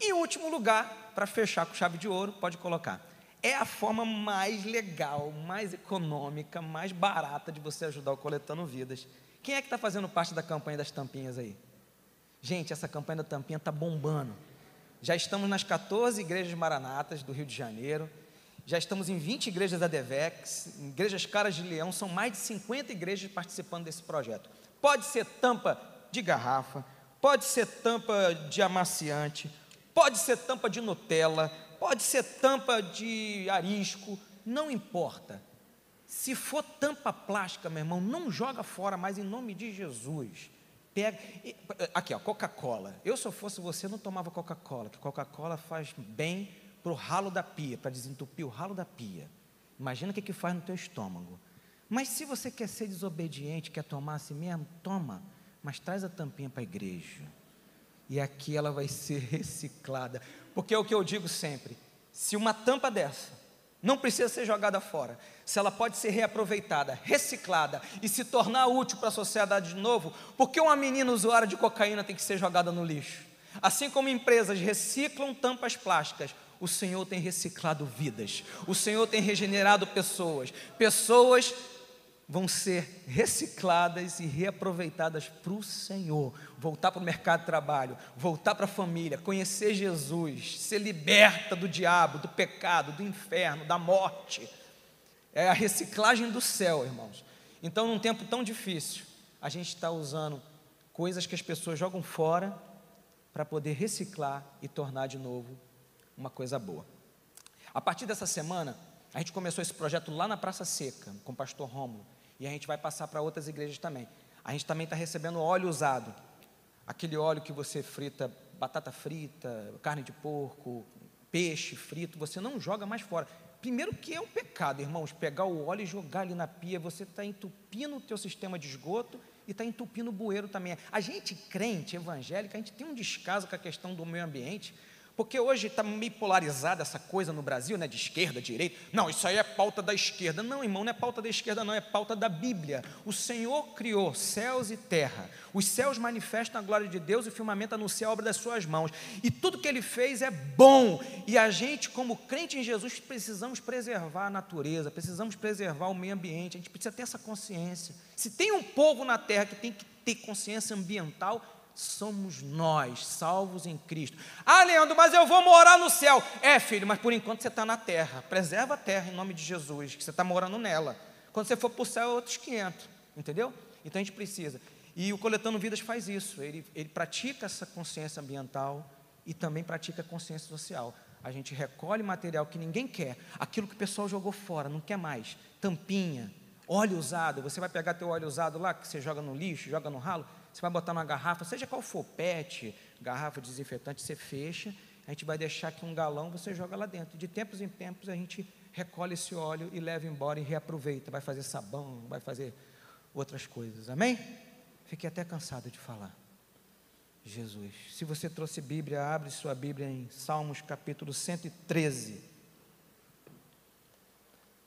Em último lugar, para fechar com chave de ouro, pode colocar. É a forma mais legal, mais econômica, mais barata de você ajudar o Coletando Vidas. Quem é que está fazendo parte da campanha das tampinhas aí? Gente, essa campanha da tampinha está bombando. Já estamos nas 14 igrejas maranatas do Rio de Janeiro. Já estamos em 20 igrejas da Devex, igrejas Caras de Leão, são mais de 50 igrejas participando desse projeto. Pode ser tampa de garrafa, pode ser tampa de amaciante, pode ser tampa de Nutella, pode ser tampa de arisco, não importa. Se for tampa plástica, meu irmão, não joga fora mais em nome de Jesus. Pega. Aqui, ó, Coca-Cola. Eu, se eu fosse você, não tomava Coca-Cola, que Coca-Cola faz bem para o ralo da pia, para desentupir o ralo da pia. Imagina o que, que faz no teu estômago. Mas se você quer ser desobediente, quer tomar assim mesmo, toma, mas traz a tampinha para a igreja. E aqui ela vai ser reciclada. Porque é o que eu digo sempre: se uma tampa dessa não precisa ser jogada fora, se ela pode ser reaproveitada, reciclada e se tornar útil para a sociedade de novo, por que uma menina usuária de cocaína tem que ser jogada no lixo? Assim como empresas reciclam tampas plásticas, o Senhor tem reciclado vidas, o Senhor tem regenerado pessoas, pessoas vão ser recicladas e reaproveitadas para o Senhor, voltar para o mercado de trabalho, voltar para a família, conhecer Jesus, ser liberta do diabo, do pecado, do inferno, da morte. É a reciclagem do céu, irmãos. Então, num tempo tão difícil, a gente está usando coisas que as pessoas jogam fora para poder reciclar e tornar de novo uma coisa boa. A partir dessa semana, a gente começou esse projeto lá na Praça Seca, com o pastor Rômulo, e a gente vai passar para outras igrejas também. A gente também está recebendo óleo usado, aquele óleo que você frita batata frita, carne de porco, peixe frito, você não joga mais fora. Primeiro que é um pecado, irmãos, pegar o óleo e jogar ali na pia, você está entupindo o teu sistema de esgoto e está entupindo o bueiro também. A gente crente, evangélica, a gente tem um descaso com a questão do meio ambiente, porque hoje está meio polarizada essa coisa no Brasil, né, de esquerda, direita. Não, isso aí é pauta da esquerda. Não, irmão, não é pauta da esquerda, não, é pauta da Bíblia. O Senhor criou céus e terra. Os céus manifestam a glória de Deus e o firmamento anuncia a obra das suas mãos. E tudo que ele fez é bom. E a gente, como crente em Jesus, precisamos preservar a natureza, precisamos preservar o meio ambiente. A gente precisa ter essa consciência. Se tem um povo na terra que tem que ter consciência ambiental, somos nós, salvos em Cristo. Ah, Leandro, mas eu vou morar no céu. É, filho, mas por enquanto você está na terra. Preserva a terra em nome de Jesus, que você está morando nela. Quando você for para o céu, é outros 500. Entendeu? Então a gente precisa. E o Coletando Vidas faz isso. Ele, ele pratica essa consciência ambiental e também pratica consciência social. A gente recolhe material que ninguém quer, aquilo que o pessoal jogou fora, não quer mais. Tampinha, óleo usado. Você vai pegar teu óleo usado lá, que você joga no lixo, joga no ralo você vai botar numa garrafa, seja qual for, PET, garrafa desinfetante, você fecha, a gente vai deixar aqui um galão, você joga lá dentro. De tempos em tempos a gente recolhe esse óleo e leva embora e reaproveita. Vai fazer sabão, vai fazer outras coisas. Amém? Fiquei até cansado de falar. Jesus. Se você trouxe Bíblia, abre sua Bíblia em Salmos capítulo 113.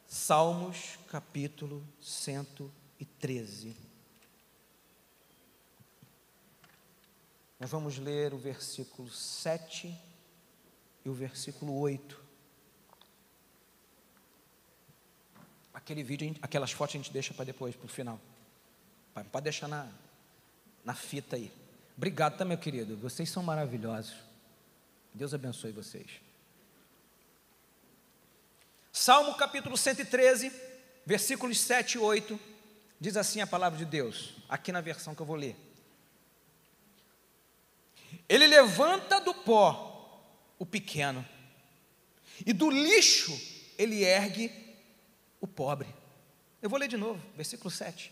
Salmos capítulo 113. Nós vamos ler o versículo 7 e o versículo 8. Aquele vídeo, aquelas fotos a gente deixa para depois, para o final. Pode deixar na, na fita aí. Obrigado, tá, meu querido? Vocês são maravilhosos. Deus abençoe vocês. Salmo capítulo 113, versículos 7 e 8, diz assim a palavra de Deus, aqui na versão que eu vou ler. Ele levanta do pó o pequeno, e do lixo ele ergue o pobre. Eu vou ler de novo, versículo 7.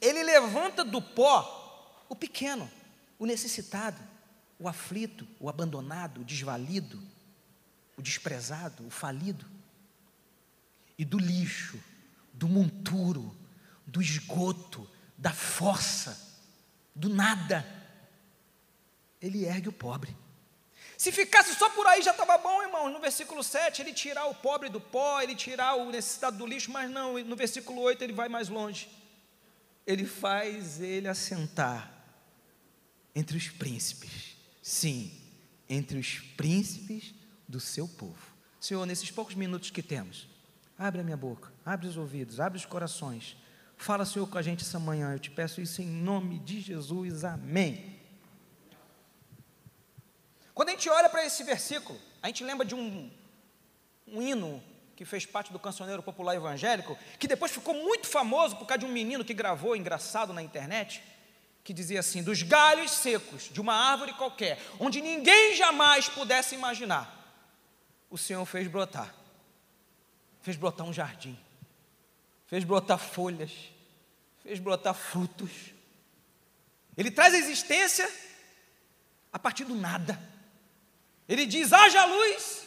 Ele levanta do pó o pequeno, o necessitado, o aflito, o abandonado, o desvalido, o desprezado, o falido. E do lixo, do monturo, do esgoto, da força, do nada ele ergue o pobre. Se ficasse só por aí já estava bom, irmão. No versículo 7, ele tirar o pobre do pó, ele tirar o necessitado do lixo, mas não, no versículo 8 ele vai mais longe. Ele faz ele assentar entre os príncipes. Sim, entre os príncipes do seu povo. Senhor, nesses poucos minutos que temos, abre a minha boca, abre os ouvidos, abre os corações. Fala, Senhor, com a gente essa manhã. Eu te peço isso em nome de Jesus. Amém. Quando a gente olha para esse versículo, a gente lembra de um, um hino que fez parte do cancioneiro popular evangélico, que depois ficou muito famoso por causa de um menino que gravou engraçado na internet, que dizia assim: dos galhos secos de uma árvore qualquer, onde ninguém jamais pudesse imaginar, o Senhor fez brotar, fez brotar um jardim, fez brotar folhas, fez brotar frutos. Ele traz a existência a partir do nada. Ele diz: haja luz,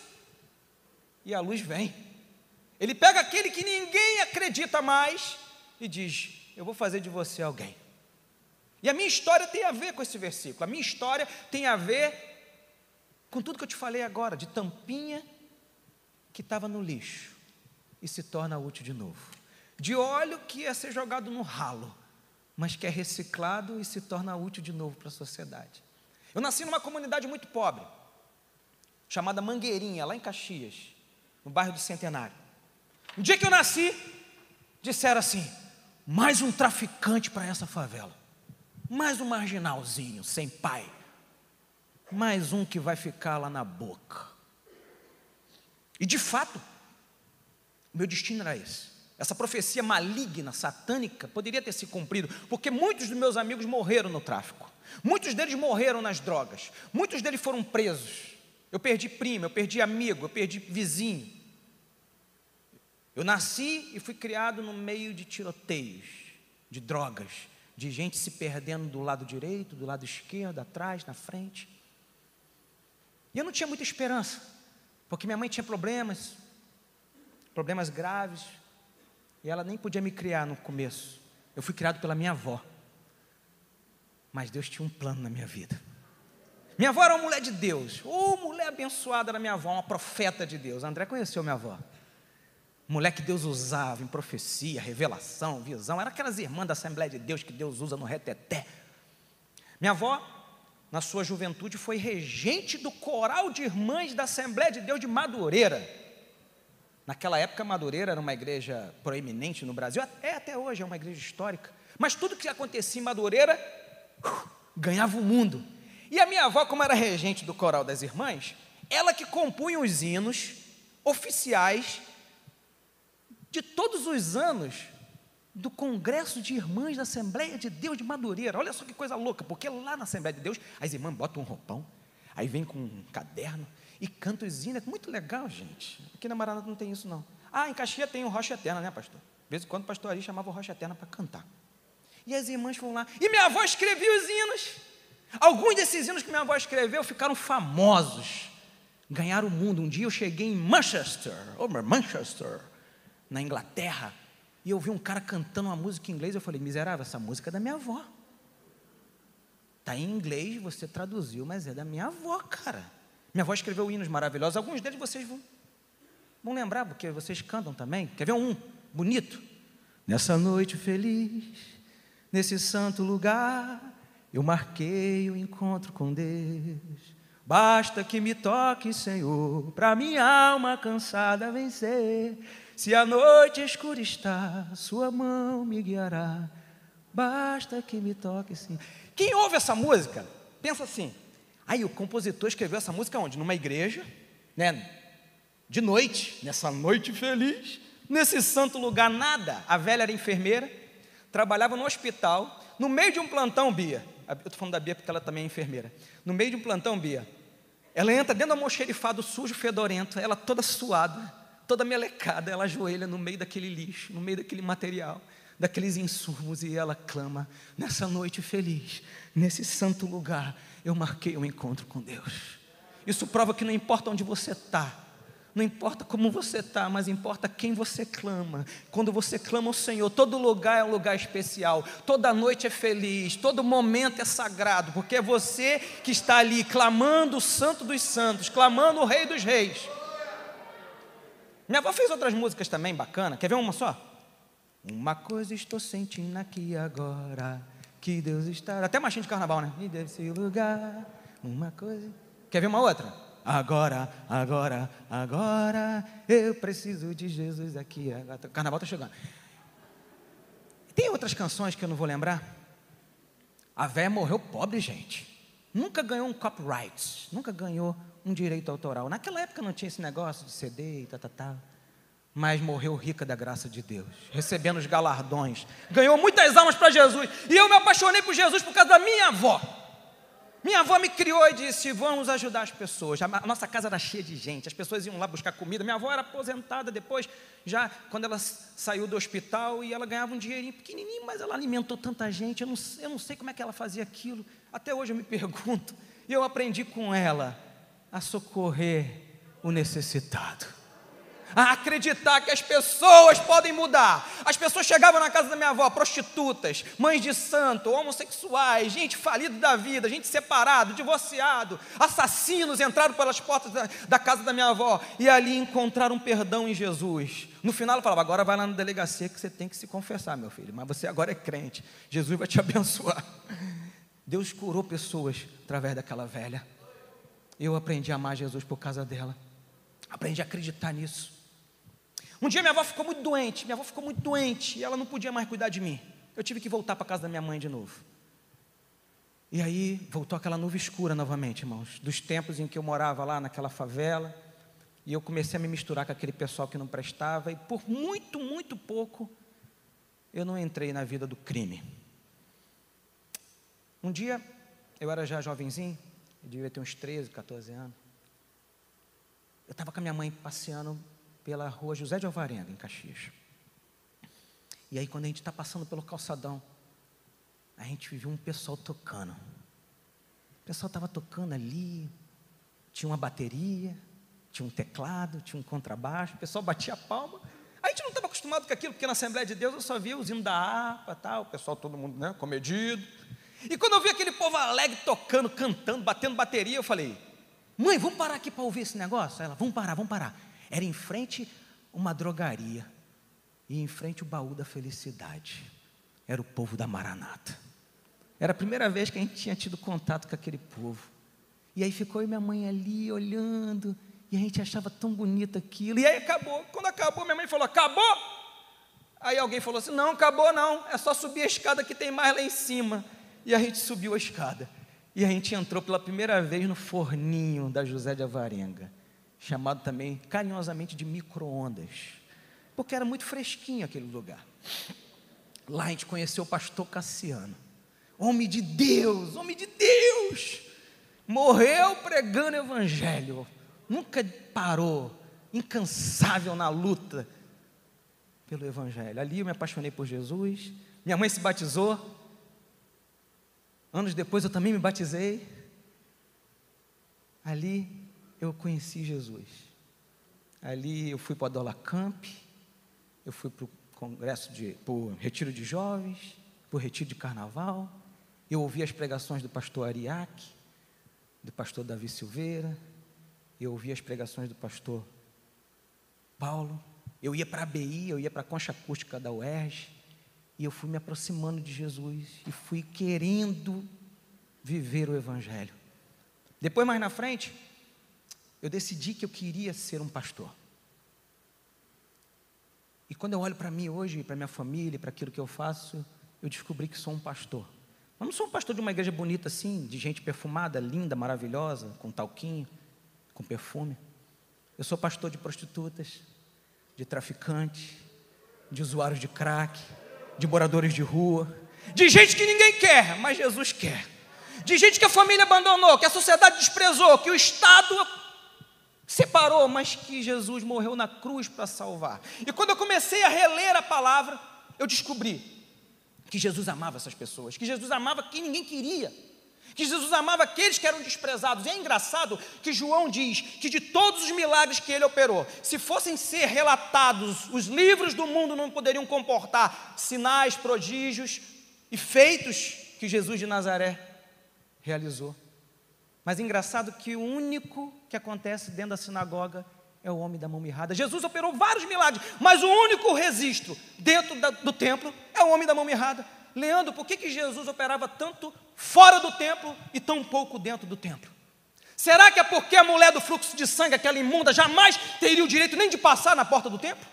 e a luz vem. Ele pega aquele que ninguém acredita mais e diz: Eu vou fazer de você alguém. E a minha história tem a ver com esse versículo. A minha história tem a ver com tudo que eu te falei agora, de tampinha que estava no lixo e se torna útil de novo. De óleo que ia ser jogado no ralo, mas que é reciclado e se torna útil de novo para a sociedade. Eu nasci numa comunidade muito pobre chamada Mangueirinha, lá em Caxias, no bairro do Centenário. No dia que eu nasci, disseram assim: mais um traficante para essa favela, mais um marginalzinho, sem pai, mais um que vai ficar lá na boca. E de fato, meu destino era esse. Essa profecia maligna, satânica, poderia ter se cumprido, porque muitos dos meus amigos morreram no tráfico, muitos deles morreram nas drogas, muitos deles foram presos. Eu perdi primo, eu perdi amigo, eu perdi vizinho. Eu nasci e fui criado no meio de tiroteios, de drogas, de gente se perdendo do lado direito, do lado esquerdo, atrás, na frente. E eu não tinha muita esperança, porque minha mãe tinha problemas, problemas graves, e ela nem podia me criar no começo. Eu fui criado pela minha avó. Mas Deus tinha um plano na minha vida. Minha avó era uma mulher de Deus. Ô, oh, mulher abençoada era minha avó, uma profeta de Deus. André conheceu minha avó. Mulher que Deus usava em profecia, revelação, visão. Era aquelas irmãs da Assembleia de Deus que Deus usa no reteté. Minha avó, na sua juventude, foi regente do coral de irmãs da Assembleia de Deus de Madureira. Naquela época, Madureira era uma igreja proeminente no Brasil, é até hoje, é uma igreja histórica. Mas tudo que acontecia em Madureira uh, ganhava o mundo. E a minha avó, como era regente do coral das irmãs, ela que compunha os hinos oficiais de todos os anos do Congresso de Irmãs da Assembleia de Deus de Madureira. Olha só que coisa louca, porque lá na Assembleia de Deus, as irmãs botam um roupão, aí vem com um caderno, e canta os hinos. É muito legal, gente. Aqui na Maranata não tem isso, não. Ah, em Caxias tem o Rocha Eterna, né, pastor? De vez em quando o pastor Ari chamava o Rocha Eterna para cantar. E as irmãs foram lá. E minha avó escrevia os hinos. Alguns desses hinos que minha avó escreveu ficaram famosos. Ganharam o mundo. Um dia eu cheguei em Manchester, Manchester, na Inglaterra, e eu vi um cara cantando uma música em inglês. Eu falei, miserável, essa música é da minha avó. Está em inglês, você traduziu, mas é da minha avó, cara. Minha avó escreveu hinos maravilhosos. Alguns deles vocês vão, vão lembrar, porque vocês cantam também. Quer ver um bonito? Nessa noite feliz, nesse santo lugar, eu marquei o encontro com Deus. Basta que me toque, Senhor, para minha alma cansada vencer. Se a noite escura está, Sua mão me guiará. Basta que me toque, Senhor. Quem ouve essa música, pensa assim: Aí o compositor escreveu essa música onde? Numa igreja, né? De noite, nessa noite feliz, nesse santo lugar, nada. A velha era enfermeira, trabalhava no hospital, no meio de um plantão, Bia. Eu estou falando da Bia porque ela também é enfermeira. No meio de um plantão, Bia. Ela entra dentro do almoxerifado sujo, fedorento, ela toda suada, toda melecada, ela ajoelha no meio daquele lixo, no meio daquele material, daqueles insumos, e ela clama: nessa noite feliz, nesse santo lugar, eu marquei um encontro com Deus. Isso prova que não importa onde você está, não importa como você está, mas importa quem você clama. Quando você clama ao Senhor, todo lugar é um lugar especial, toda noite é feliz, todo momento é sagrado, porque é você que está ali clamando o Santo dos Santos, clamando o Rei dos Reis. Minha avó fez outras músicas também bacana. Quer ver uma só? Uma coisa estou sentindo aqui agora que Deus está. Até machinho de carnaval, né? E desse lugar, uma coisa. Quer ver uma outra? Agora, agora, agora, eu preciso de Jesus aqui. O carnaval está chegando. Tem outras canções que eu não vou lembrar? A véia morreu pobre, gente. Nunca ganhou um copyright, nunca ganhou um direito autoral. Naquela época não tinha esse negócio de CD e tal, tal, tal mas morreu rica da graça de Deus, recebendo os galardões, ganhou muitas almas para Jesus, e eu me apaixonei por Jesus por causa da minha avó. Minha avó me criou e disse: Vamos ajudar as pessoas. A nossa casa era cheia de gente, as pessoas iam lá buscar comida. Minha avó era aposentada depois, já quando ela saiu do hospital, e ela ganhava um dinheirinho pequenininho, mas ela alimentou tanta gente. Eu não, eu não sei como é que ela fazia aquilo, até hoje eu me pergunto. E eu aprendi com ela a socorrer o necessitado a acreditar que as pessoas podem mudar. As pessoas chegavam na casa da minha avó, prostitutas, mães de santo, homossexuais, gente falida da vida, gente separado, divorciado, assassinos entraram pelas portas da, da casa da minha avó e ali encontraram perdão em Jesus. No final ela falava: agora vai lá na delegacia que você tem que se confessar, meu filho, mas você agora é crente, Jesus vai te abençoar. Deus curou pessoas através daquela velha. Eu aprendi a amar Jesus por causa dela. Aprendi a acreditar nisso. Um dia minha avó ficou muito doente, minha avó ficou muito doente e ela não podia mais cuidar de mim. Eu tive que voltar para casa da minha mãe de novo. E aí voltou aquela nuvem escura novamente, irmãos, dos tempos em que eu morava lá naquela favela, e eu comecei a me misturar com aquele pessoal que não prestava, e por muito, muito pouco, eu não entrei na vida do crime. Um dia, eu era já jovenzinho, eu devia ter uns 13, 14 anos. Eu estava com a minha mãe passeando pela rua José de Alvarenga, em Caxias. E aí, quando a gente está passando pelo calçadão, a gente viu um pessoal tocando. O pessoal estava tocando ali, tinha uma bateria, tinha um teclado, tinha um contrabaixo, o pessoal batia a palma. A gente não estava acostumado com aquilo, porque na Assembleia de Deus eu só via os hinos da harpa, tal, o pessoal todo mundo né, comedido. E quando eu vi aquele povo alegre tocando, cantando, batendo bateria, eu falei: Mãe, vamos parar aqui para ouvir esse negócio? Ela, vamos parar, vamos parar. Era em frente uma drogaria e em frente o baú da felicidade. Era o povo da Maranata. Era a primeira vez que a gente tinha tido contato com aquele povo. E aí ficou eu e minha mãe ali olhando, e a gente achava tão bonito aquilo. E aí acabou. Quando acabou, minha mãe falou: Acabou? Aí alguém falou assim: Não, acabou não. É só subir a escada que tem mais lá em cima. E a gente subiu a escada. E a gente entrou pela primeira vez no forninho da José de Avarenga, chamado também carinhosamente de micro-ondas, porque era muito fresquinho aquele lugar. Lá a gente conheceu o pastor Cassiano, homem de Deus, homem de Deus, morreu pregando evangelho, nunca parou, incansável na luta pelo evangelho. Ali eu me apaixonei por Jesus, minha mãe se batizou, Anos depois eu também me batizei. Ali eu conheci Jesus. Ali eu fui para o Adola Camp, eu fui para o congresso de, para o retiro de jovens, para o retiro de carnaval. Eu ouvi as pregações do pastor Ariaque, do pastor Davi Silveira. Eu ouvi as pregações do pastor Paulo. Eu ia para a ABI, eu ia para a concha acústica da UERJ. E eu fui me aproximando de Jesus e fui querendo viver o Evangelho. Depois, mais na frente, eu decidi que eu queria ser um pastor. E quando eu olho para mim hoje, para minha família, para aquilo que eu faço, eu descobri que sou um pastor. Mas não sou um pastor de uma igreja bonita assim, de gente perfumada, linda, maravilhosa, com talquinho, com perfume. Eu sou pastor de prostitutas, de traficantes, de usuários de crack, de moradores de rua, de gente que ninguém quer, mas Jesus quer. De gente que a família abandonou, que a sociedade desprezou, que o Estado separou, mas que Jesus morreu na cruz para salvar. E quando eu comecei a reler a palavra, eu descobri que Jesus amava essas pessoas, que Jesus amava quem ninguém queria, que Jesus amava aqueles que eram desprezados. E é engraçado que João diz que de todos os milagres que ele operou, se fossem ser relatados, os livros do mundo não poderiam comportar sinais, prodígios e feitos que Jesus de Nazaré realizou. Mas engraçado que o único que acontece dentro da sinagoga é o homem da mão mirrada. Jesus operou vários milagres, mas o único registro dentro da, do templo é o homem da mão mirrada. Leandro, por que, que Jesus operava tanto fora do templo e tão pouco dentro do templo? Será que é porque a mulher do fluxo de sangue, aquela imunda, jamais teria o direito nem de passar na porta do templo?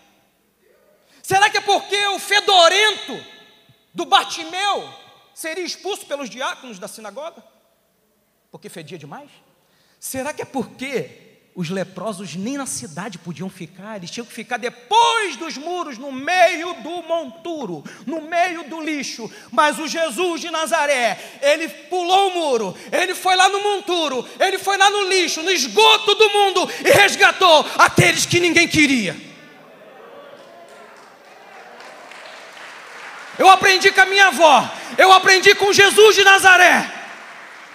Será que é porque o fedorento do Bartimeu seria expulso pelos diáconos da sinagoga? Porque fedia demais? Será que é porque os leprosos nem na cidade podiam ficar, eles tinham que ficar depois dos muros, no meio do monturo, no meio do lixo. Mas o Jesus de Nazaré, ele pulou o muro, ele foi lá no monturo, ele foi lá no lixo, no esgoto do mundo e resgatou aqueles que ninguém queria. Eu aprendi com a minha avó, eu aprendi com Jesus de Nazaré,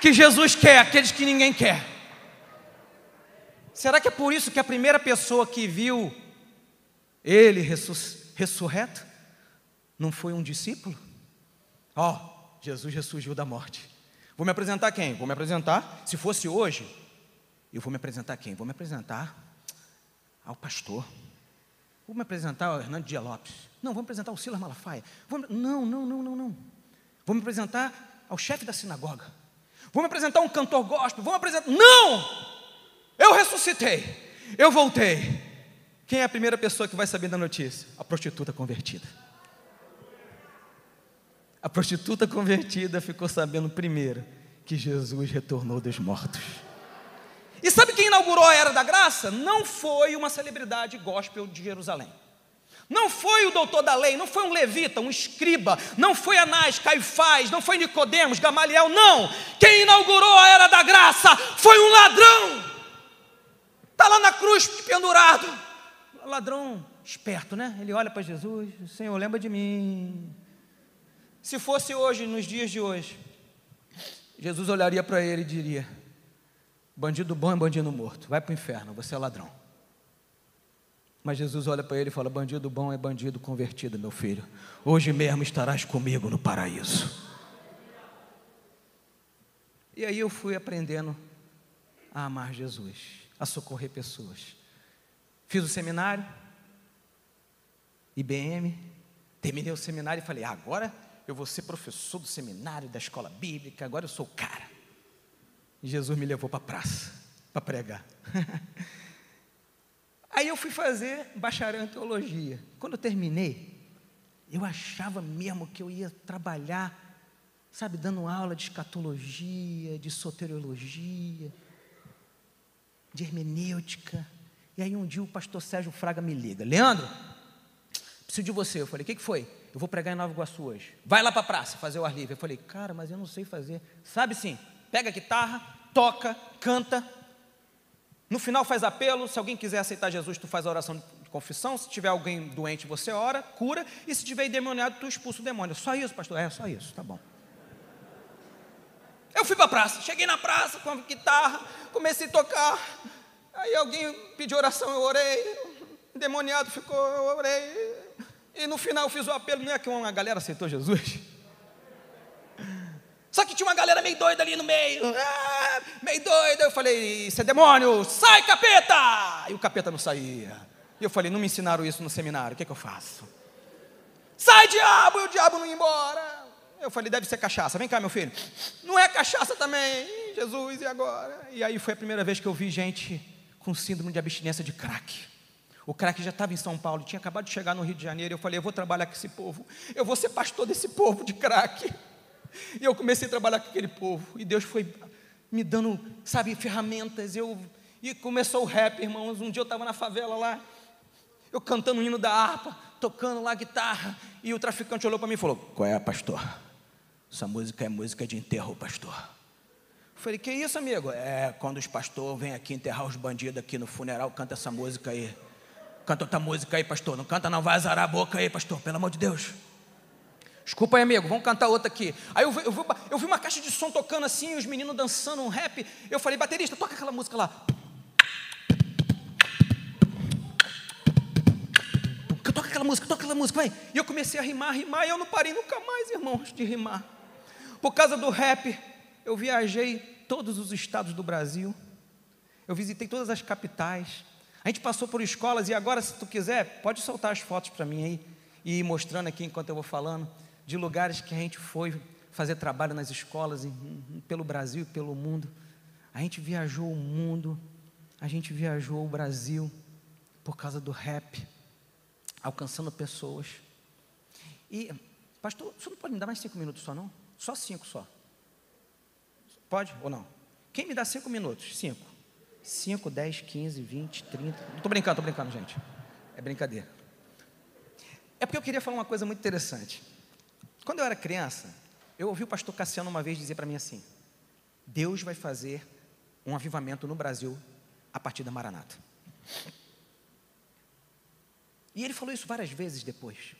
que Jesus quer aqueles que ninguém quer. Será que é por isso que a primeira pessoa que viu ele ressurreto não foi um discípulo? Ó, oh, Jesus ressurgiu da morte. Vou me apresentar quem? Vou me apresentar, se fosse hoje, eu vou me apresentar quem? Vou me apresentar ao pastor. Vou me apresentar ao Hernando Dia Lopes. Não, vou me apresentar ao Silas Malafaia. Vou. Não, não, não, não, não. Vou me apresentar ao chefe da sinagoga. Me apresentar um cantor gospel. Vou me apresentar. Não! Eu ressuscitei. Eu voltei. Quem é a primeira pessoa que vai saber da notícia? A prostituta convertida. A prostituta convertida ficou sabendo primeiro que Jesus retornou dos mortos. E sabe quem inaugurou a Era da Graça? Não foi uma celebridade gospel de Jerusalém. Não foi o doutor da lei, não foi um levita, um escriba, não foi Anás, Caifás, não foi Nicodemos, Gamaliel, não. Quem inaugurou a Era da Graça foi um ladrão. Está lá na cruz pendurado. Ladrão esperto, né? Ele olha para Jesus, Senhor, lembra de mim. Se fosse hoje, nos dias de hoje, Jesus olharia para ele e diria: Bandido bom é bandido morto, vai para o inferno, você é ladrão. Mas Jesus olha para ele e fala: Bandido bom é bandido convertido, meu filho. Hoje mesmo estarás comigo no paraíso. E aí eu fui aprendendo a amar Jesus, a socorrer pessoas. Fiz o seminário, IBM, terminei o seminário e falei: agora eu vou ser professor do seminário, da escola bíblica, agora eu sou o cara. E Jesus me levou para a praça, para pregar. Aí eu fui fazer bacharel em teologia. Quando eu terminei, eu achava mesmo que eu ia trabalhar, sabe, dando aula de escatologia, de soteriologia, de hermenêutica. E aí um dia o pastor Sérgio Fraga me liga: Leandro, preciso de você. Eu falei: o que, que foi? Eu vou pregar em Nova Iguaçu hoje. Vai lá para a praça fazer o ar livre. Eu falei: cara, mas eu não sei fazer. Sabe sim, pega a guitarra, toca, canta. No final faz apelo. Se alguém quiser aceitar Jesus, tu faz a oração de confissão. Se tiver alguém doente, você ora, cura. E se tiver endemoniado, tu expulsa o demônio. Só isso, pastor? É, só isso, tá bom. Eu fui para a praça, cheguei na praça com a guitarra, comecei a tocar. Aí alguém pediu oração, eu orei. O demoniado ficou, eu orei. E no final fiz o apelo, não é que uma galera aceitou Jesus? Só que tinha uma galera meio doida ali no meio, ah, meio doida. Eu falei, isso é demônio, sai capeta! E o capeta não saía. E eu falei, não me ensinaram isso no seminário, o que, é que eu faço? Sai diabo! E o diabo não ia embora. Eu falei, deve ser cachaça, vem cá meu filho. Não é cachaça também, Jesus, e agora? E aí foi a primeira vez que eu vi gente com síndrome de abstinência de crack. O crack já estava em São Paulo, tinha acabado de chegar no Rio de Janeiro. Eu falei, eu vou trabalhar com esse povo, eu vou ser pastor desse povo de crack. E eu comecei a trabalhar com aquele povo, e Deus foi me dando, sabe, ferramentas. Eu, e começou o rap, irmãos. Um dia eu estava na favela lá, eu cantando o hino da harpa, tocando lá guitarra, e o traficante olhou para mim e falou: Qual é, pastor? Essa música é música de enterro, pastor. Eu falei, que isso, amigo? É, quando os pastores vêm aqui enterrar os bandidos aqui no funeral, canta essa música aí. Canta outra música aí, pastor. Não canta, não, vai azarar a boca aí, pastor, pelo amor de Deus. Desculpa aí, amigo, vamos cantar outra aqui. Aí eu vi, eu, vi, eu vi, uma caixa de som tocando assim, os meninos dançando um rap. Eu falei, baterista, toca aquela música lá. Toca aquela música, toca aquela música, vai. E eu comecei a rimar, rimar, e eu não parei nunca mais, irmãos, de rimar. Por causa do rap, eu viajei todos os estados do Brasil. Eu visitei todas as capitais. A gente passou por escolas, e agora, se tu quiser, pode soltar as fotos para mim aí, e ir mostrando aqui enquanto eu vou falando de lugares que a gente foi fazer trabalho nas escolas em, pelo Brasil e pelo mundo. A gente viajou o mundo, a gente viajou o Brasil por causa do rap, alcançando pessoas. E, pastor, você não pode me dar mais cinco minutos só, não? Só cinco só. Pode ou não? Quem me dá cinco minutos? Cinco. Cinco, dez, quinze, vinte, trinta. Estou brincando, estou brincando, gente. É brincadeira. É porque eu queria falar uma coisa muito interessante. Quando eu era criança, eu ouvi o pastor Cassiano uma vez dizer para mim assim: Deus vai fazer um avivamento no Brasil a partir da Maranata. E ele falou isso várias vezes depois,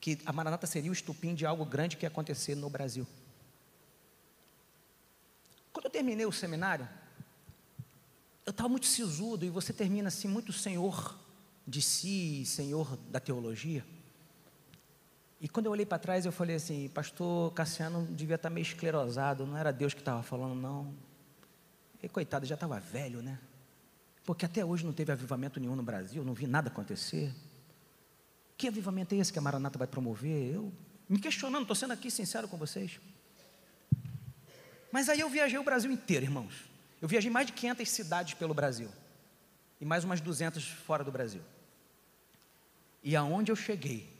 que a Maranata seria o estupim de algo grande que ia acontecer no Brasil. Quando eu terminei o seminário, eu estava muito sisudo, e você termina assim, muito senhor de si, senhor da teologia. E quando eu olhei para trás, eu falei assim: Pastor Cassiano devia estar tá meio esclerosado, não era Deus que estava falando, não. E coitado, já estava velho, né? Porque até hoje não teve avivamento nenhum no Brasil, não vi nada acontecer. Que avivamento é esse que a Maranata vai promover? Eu me questionando, estou sendo aqui sincero com vocês. Mas aí eu viajei o Brasil inteiro, irmãos. Eu viajei mais de 500 cidades pelo Brasil. E mais umas 200 fora do Brasil. E aonde eu cheguei,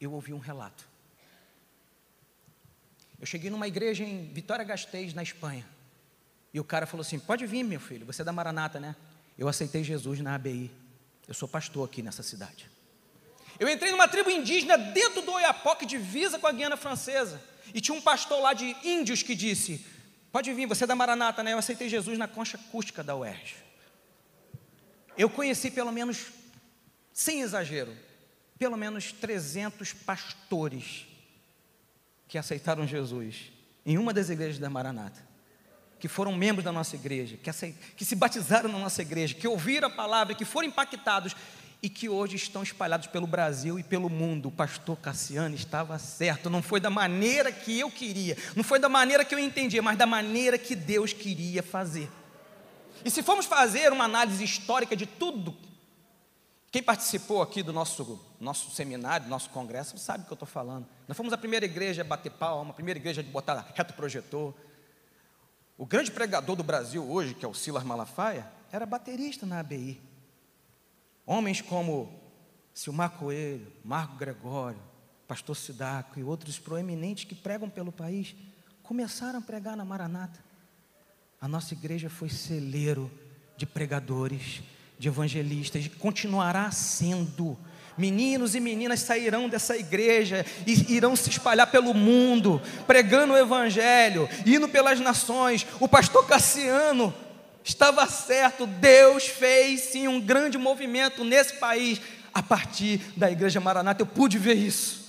eu ouvi um relato. Eu cheguei numa igreja em Vitória Gasteiz, na Espanha. E o cara falou assim: Pode vir, meu filho, você é da Maranata, né? Eu aceitei Jesus na ABI. Eu sou pastor aqui nessa cidade. Eu entrei numa tribo indígena dentro do Oiapoque, divisa com a Guiana Francesa. E tinha um pastor lá de índios que disse: Pode vir, você é da Maranata, né? Eu aceitei Jesus na concha acústica da UERJ. Eu conheci pelo menos, sem exagero, pelo menos 300 pastores que aceitaram Jesus em uma das igrejas da Maranata, que foram membros da nossa igreja, que, que se batizaram na nossa igreja, que ouviram a palavra, que foram impactados e que hoje estão espalhados pelo Brasil e pelo mundo. O pastor Cassiano estava certo, não foi da maneira que eu queria, não foi da maneira que eu entendia, mas da maneira que Deus queria fazer. E se formos fazer uma análise histórica de tudo, quem participou aqui do nosso, nosso seminário, do nosso congresso, sabe o que eu estou falando. Nós fomos a primeira igreja a bater palma, a primeira igreja a botar reto projetor. O grande pregador do Brasil hoje, que é o Silas Malafaia, era baterista na ABI. Homens como Silmar Coelho, Marco Gregório, Pastor Sidaco e outros proeminentes que pregam pelo país, começaram a pregar na Maranata. A nossa igreja foi celeiro de pregadores, de evangelistas, continuará sendo. Meninos e meninas sairão dessa igreja e irão se espalhar pelo mundo, pregando o Evangelho, indo pelas nações. O pastor Cassiano estava certo, Deus fez sim um grande movimento nesse país a partir da igreja Maranata. Eu pude ver isso.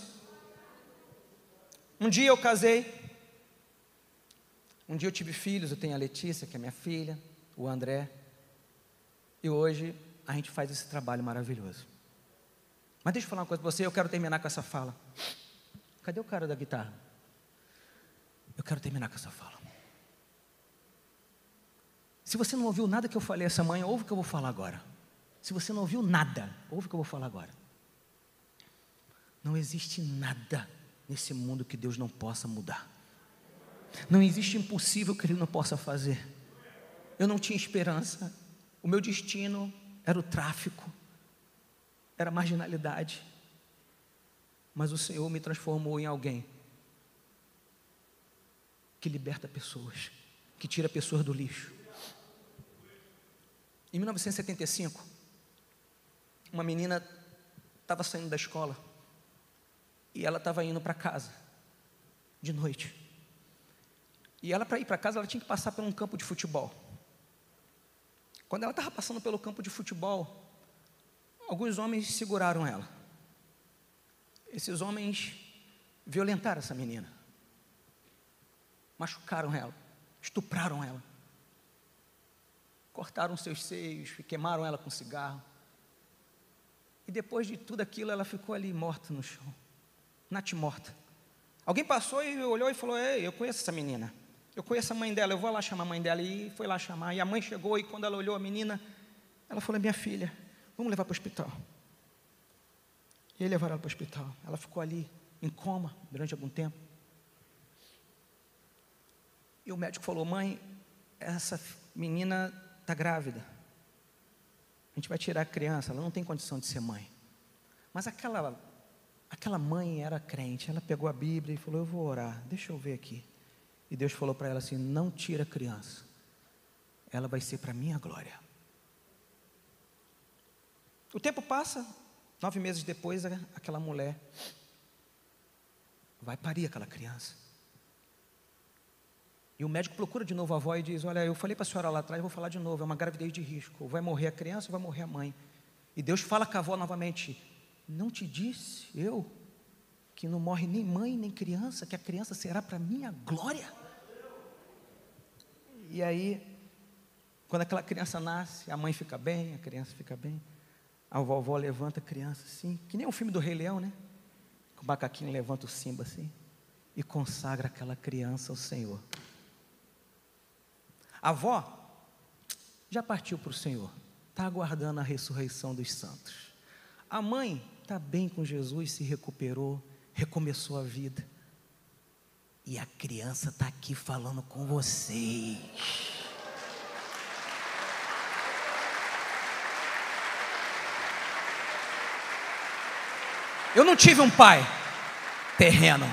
Um dia eu casei, um dia eu tive filhos, eu tenho a Letícia, que é minha filha, o André, e hoje a gente faz esse trabalho maravilhoso. Mas deixa eu falar uma coisa para você, eu quero terminar com essa fala. Cadê o cara da guitarra? Eu quero terminar com essa fala. Se você não ouviu nada que eu falei essa manhã, ouve o que eu vou falar agora. Se você não ouviu nada, ouve o que eu vou falar agora. Não existe nada nesse mundo que Deus não possa mudar. Não existe impossível que Ele não possa fazer. Eu não tinha esperança. O meu destino era o tráfico, era a marginalidade. Mas o Senhor me transformou em alguém que liberta pessoas, que tira pessoas do lixo. Em 1975, uma menina estava saindo da escola e ela estava indo para casa de noite. E ela, para ir para casa, ela tinha que passar por um campo de futebol. Quando ela estava passando pelo campo de futebol, alguns homens seguraram ela. Esses homens violentaram essa menina, machucaram ela, estupraram ela cortaram seus seios, queimaram ela com cigarro. E depois de tudo aquilo, ela ficou ali morta no chão, nat morta. Alguém passou e olhou e falou: Ei, eu conheço essa menina. Eu conheço a mãe dela, eu vou lá chamar a mãe dela. E foi lá chamar. E a mãe chegou e quando ela olhou a menina, ela falou: Minha filha, vamos levar para o hospital. E aí levaram ela para o hospital. Ela ficou ali em coma durante algum tempo. E o médico falou: Mãe, essa menina está grávida. A gente vai tirar a criança, ela não tem condição de ser mãe. Mas aquela, aquela mãe era crente, ela pegou a Bíblia e falou: Eu vou orar, deixa eu ver aqui. E Deus falou para ela assim: Não tira a criança, ela vai ser para minha glória. O tempo passa, nove meses depois, aquela mulher vai parir aquela criança. E o médico procura de novo a avó e diz: Olha, eu falei para a senhora lá atrás, vou falar de novo, é uma gravidez de risco. Vai morrer a criança ou vai morrer a mãe? E Deus fala com a avó novamente: Não te disse eu que não morre nem mãe nem criança, que a criança será para minha glória? E aí, quando aquela criança nasce, a mãe fica bem, a criança fica bem. A vovó levanta a criança assim, que nem o um filme do Rei Leão, né? O macaquinho levanta o Simba assim e consagra aquela criança ao Senhor. A avó já partiu para o Senhor, está aguardando a ressurreição dos santos. A mãe está bem com Jesus, se recuperou, recomeçou a vida. E a criança está aqui falando com vocês. Eu não tive um pai terreno,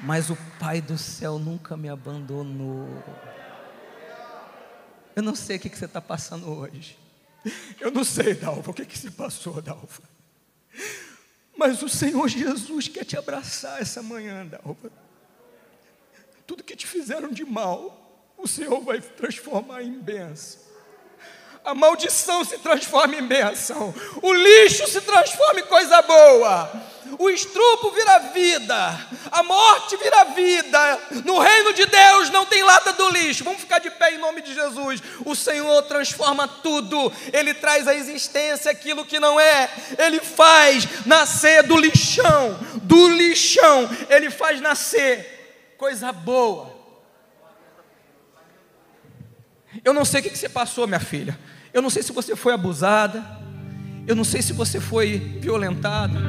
mas o Pai do céu nunca me abandonou. Eu não sei o que você está passando hoje. Eu não sei, Dalva, o que você passou, Dalva. Mas o Senhor Jesus quer te abraçar essa manhã, Dalva. Tudo que te fizeram de mal, o Senhor vai transformar em bênção. A maldição se transforma em bênção. O lixo se transforma em coisa boa. O estrupo vira vida. A morte vira vida. No reino de Deus não tem lata do lixo. Vamos ficar de pé em nome de Jesus. O Senhor transforma tudo. Ele traz à existência aquilo que não é. Ele faz nascer do lixão. Do lixão. Ele faz nascer coisa boa. Eu não sei o que você passou, minha filha. Eu não sei se você foi abusada. Eu não sei se você foi violentada.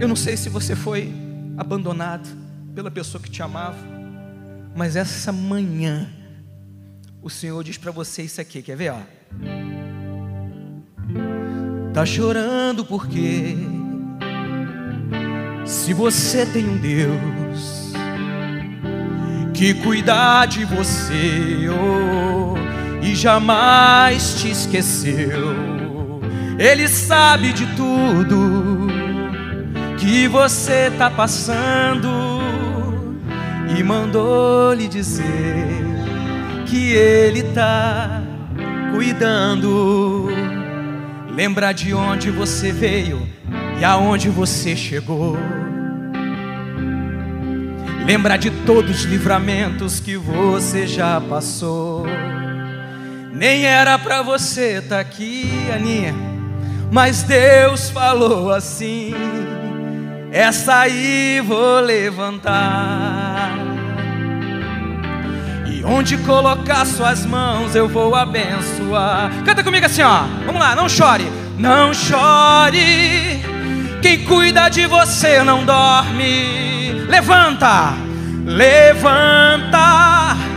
Eu não sei se você foi abandonado pela pessoa que te amava. Mas essa manhã, o Senhor diz para você isso aqui, quer ver? Ó? Tá chorando porque se você tem um Deus que cuida de você, oh, e jamais te esqueceu. Ele sabe de tudo que você tá passando e mandou lhe dizer que ele tá cuidando. Lembra de onde você veio e aonde você chegou. Lembra de todos os livramentos que você já passou. Nem era para você estar tá aqui, Aninha, mas Deus falou assim: essa aí vou levantar. E onde colocar suas mãos eu vou abençoar. Canta comigo assim, ó. Vamos lá, não chore. Não chore. Quem cuida de você não dorme. Levanta. Levanta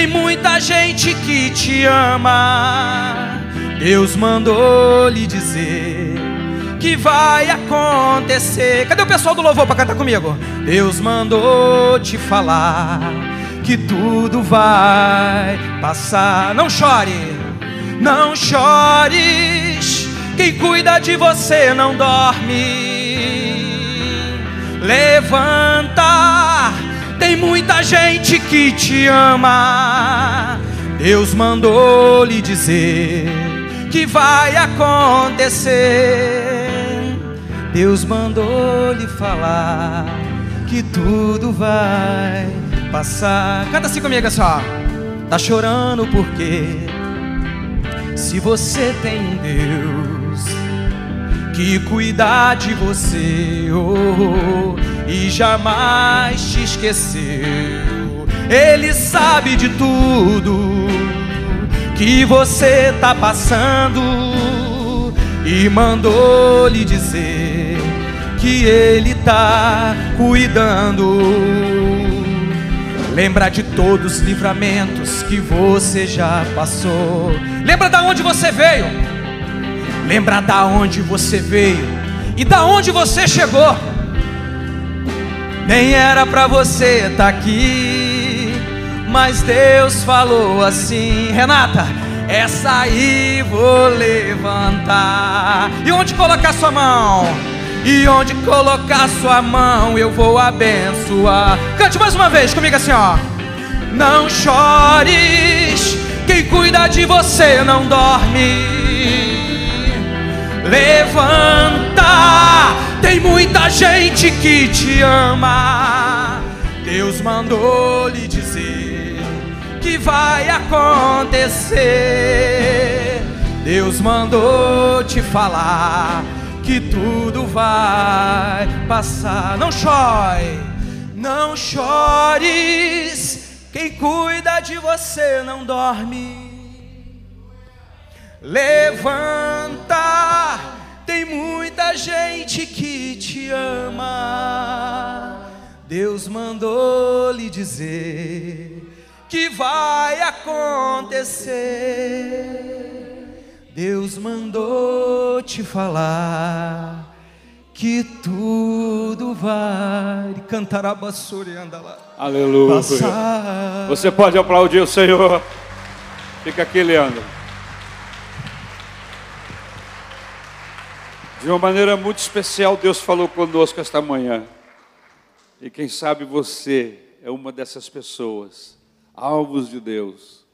tem muita gente que te ama. Deus mandou lhe dizer que vai acontecer. Cadê o pessoal do louvor para cantar comigo? Deus mandou te falar que tudo vai passar. Não chore, não chores. Quem cuida de você não dorme. Levanta tem muita gente que te ama. Deus mandou lhe dizer que vai acontecer. Deus mandou lhe falar que tudo vai passar. Canta assim comigo só. Tá chorando porque se você tem um Deus que cuida de você, oh, e jamais te esqueceu. Ele sabe de tudo que você tá passando e mandou lhe dizer que ele tá cuidando. Lembra de todos os livramentos que você já passou. Lembra da onde você veio. Lembra da onde você veio e da onde você chegou. Nem era para você estar tá aqui, mas Deus falou assim: Renata, essa aí vou levantar. E onde colocar sua mão? E onde colocar sua mão eu vou abençoar. Cante mais uma vez comigo assim, ó. Não chores, quem cuida de você não dorme. Levanta, tem muita gente que te ama. Deus mandou lhe dizer que vai acontecer. Deus mandou te falar que tudo vai passar. Não chore, não chores. Quem cuida de você não dorme. Levanta, tem muita gente que te ama. Deus mandou lhe dizer que vai acontecer. Deus mandou te falar que tudo vai cantar a basura e anda lá. Aleluia. Passar. Você pode aplaudir o Senhor. Fica aqui, Leandro. De uma maneira muito especial, Deus falou conosco esta manhã. E quem sabe você é uma dessas pessoas, alvos de Deus.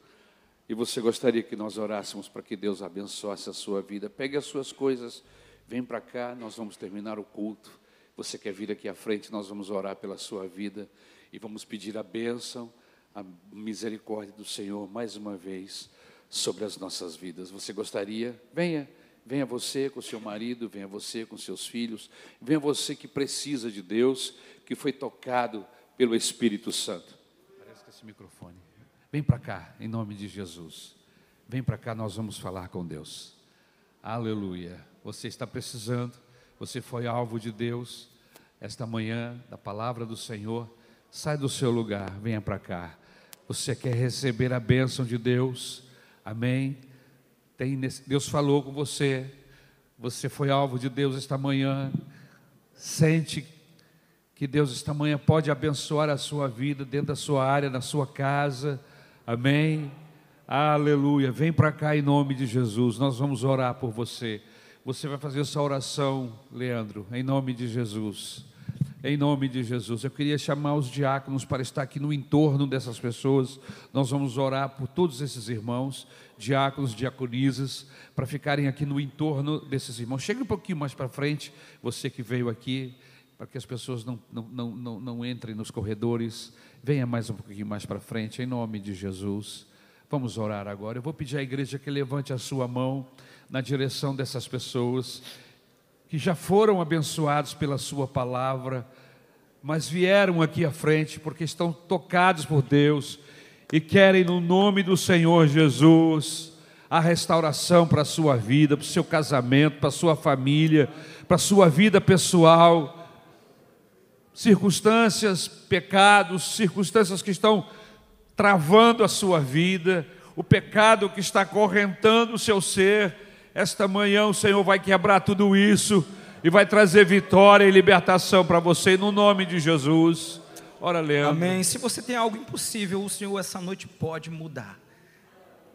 E você gostaria que nós orássemos para que Deus abençoasse a sua vida. Pegue as suas coisas, vem para cá, nós vamos terminar o culto. Você quer vir aqui à frente, nós vamos orar pela sua vida e vamos pedir a bênção, a misericórdia do Senhor mais uma vez sobre as nossas vidas. Você gostaria? Venha. Venha você com seu marido, venha você com seus filhos, venha você que precisa de Deus, que foi tocado pelo Espírito Santo. Parece que esse microfone. Vem para cá, em nome de Jesus. Vem para cá, nós vamos falar com Deus. Aleluia. Você está precisando, você foi alvo de Deus esta manhã, da palavra do Senhor. Sai do seu lugar, venha para cá. Você quer receber a bênção de Deus? Amém? Tem, Deus falou com você, você foi alvo de Deus esta manhã, sente que Deus esta manhã pode abençoar a sua vida dentro da sua área, na sua casa, amém? Aleluia, vem para cá em nome de Jesus, nós vamos orar por você. Você vai fazer essa oração, Leandro, em nome de Jesus. Em nome de Jesus, eu queria chamar os diáconos para estar aqui no entorno dessas pessoas. Nós vamos orar por todos esses irmãos, diáconos, diaconisas, para ficarem aqui no entorno desses irmãos. Chegue um pouquinho mais para frente, você que veio aqui, para que as pessoas não, não, não, não, não entrem nos corredores. Venha mais um pouquinho mais para frente, em nome de Jesus. Vamos orar agora. Eu vou pedir à igreja que levante a sua mão na direção dessas pessoas que já foram abençoados pela Sua palavra, mas vieram aqui à frente porque estão tocados por Deus e querem, no nome do Senhor Jesus, a restauração para a sua vida, para o seu casamento, para a sua família, para a sua vida pessoal. Circunstâncias, pecados, circunstâncias que estão travando a sua vida, o pecado que está correntando o seu ser esta manhã o Senhor vai quebrar tudo isso e vai trazer vitória e libertação para você, no nome de Jesus. Ora, Leandro. Amém. Se você tem algo impossível, o Senhor essa noite pode mudar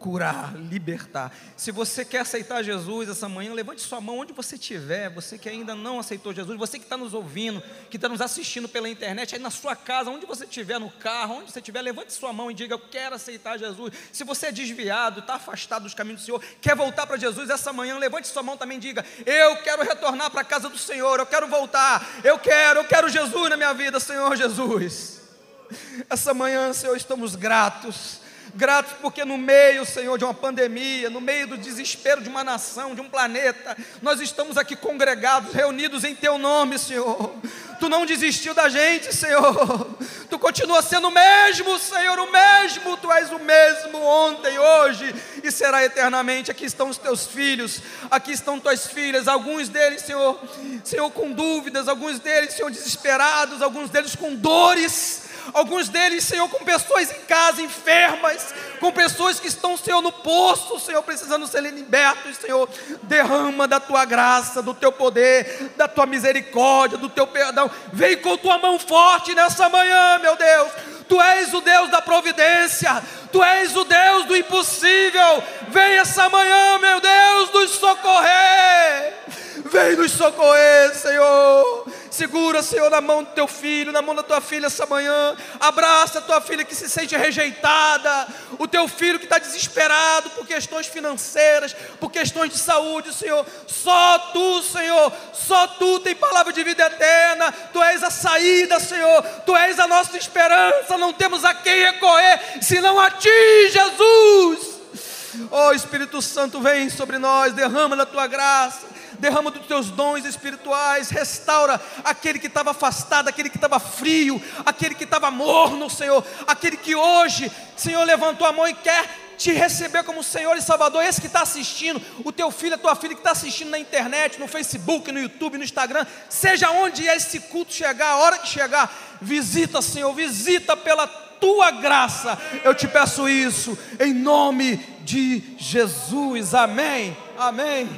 curar, libertar. Se você quer aceitar Jesus essa manhã, levante sua mão onde você estiver. Você que ainda não aceitou Jesus, você que está nos ouvindo, que está nos assistindo pela internet, aí na sua casa, onde você estiver, no carro, onde você estiver, levante sua mão e diga: Eu quero aceitar Jesus. Se você é desviado, está afastado dos caminhos do Senhor, quer voltar para Jesus essa manhã, levante sua mão também e diga: Eu quero retornar para a casa do Senhor, eu quero voltar, eu quero, eu quero Jesus na minha vida, Senhor Jesus. Essa manhã, Senhor, estamos gratos gratos porque no meio, Senhor, de uma pandemia, no meio do desespero de uma nação, de um planeta, nós estamos aqui congregados, reunidos em Teu nome, Senhor. Tu não desistiu da gente, Senhor. Tu continua sendo o mesmo, Senhor, o mesmo. Tu és o mesmo ontem, hoje e será eternamente. Aqui estão os teus filhos, aqui estão tuas filhas, alguns deles, Senhor, Senhor, com dúvidas, alguns deles, Senhor, desesperados, alguns deles com dores alguns deles, Senhor, com pessoas em casa enfermas, com pessoas que estão, Senhor, no poço, Senhor, precisando ser libertos, Senhor. Derrama da tua graça, do teu poder, da tua misericórdia, do teu perdão. Vem com tua mão forte nessa manhã, meu Deus. Tu és o Deus da providência, Tu és o Deus do impossível. Vem essa manhã, meu Deus, nos socorrer. Vem nos socorrer, Senhor. Segura, Senhor, na mão do teu filho, na mão da tua filha essa manhã. Abraça a tua filha que se sente rejeitada. O teu filho que está desesperado por questões financeiras, por questões de saúde, Senhor. Só tu, Senhor, só tu tem palavra de vida eterna. Tu és a saída, Senhor. Tu és a nossa esperança. Não temos a quem recorrer senão a ti, Jesus. Oh Espírito Santo, vem sobre nós, derrama da tua graça derrama dos teus dons espirituais, restaura aquele que estava afastado, aquele que estava frio, aquele que estava morno, Senhor, aquele que hoje, Senhor, levantou a mão e quer te receber como Senhor e Salvador, esse que está assistindo, o teu filho, a tua filha que está assistindo na internet, no Facebook, no YouTube, no Instagram, seja onde esse culto chegar, a hora que chegar, visita, Senhor, visita pela tua graça, eu te peço isso, em nome de Jesus, amém, amém.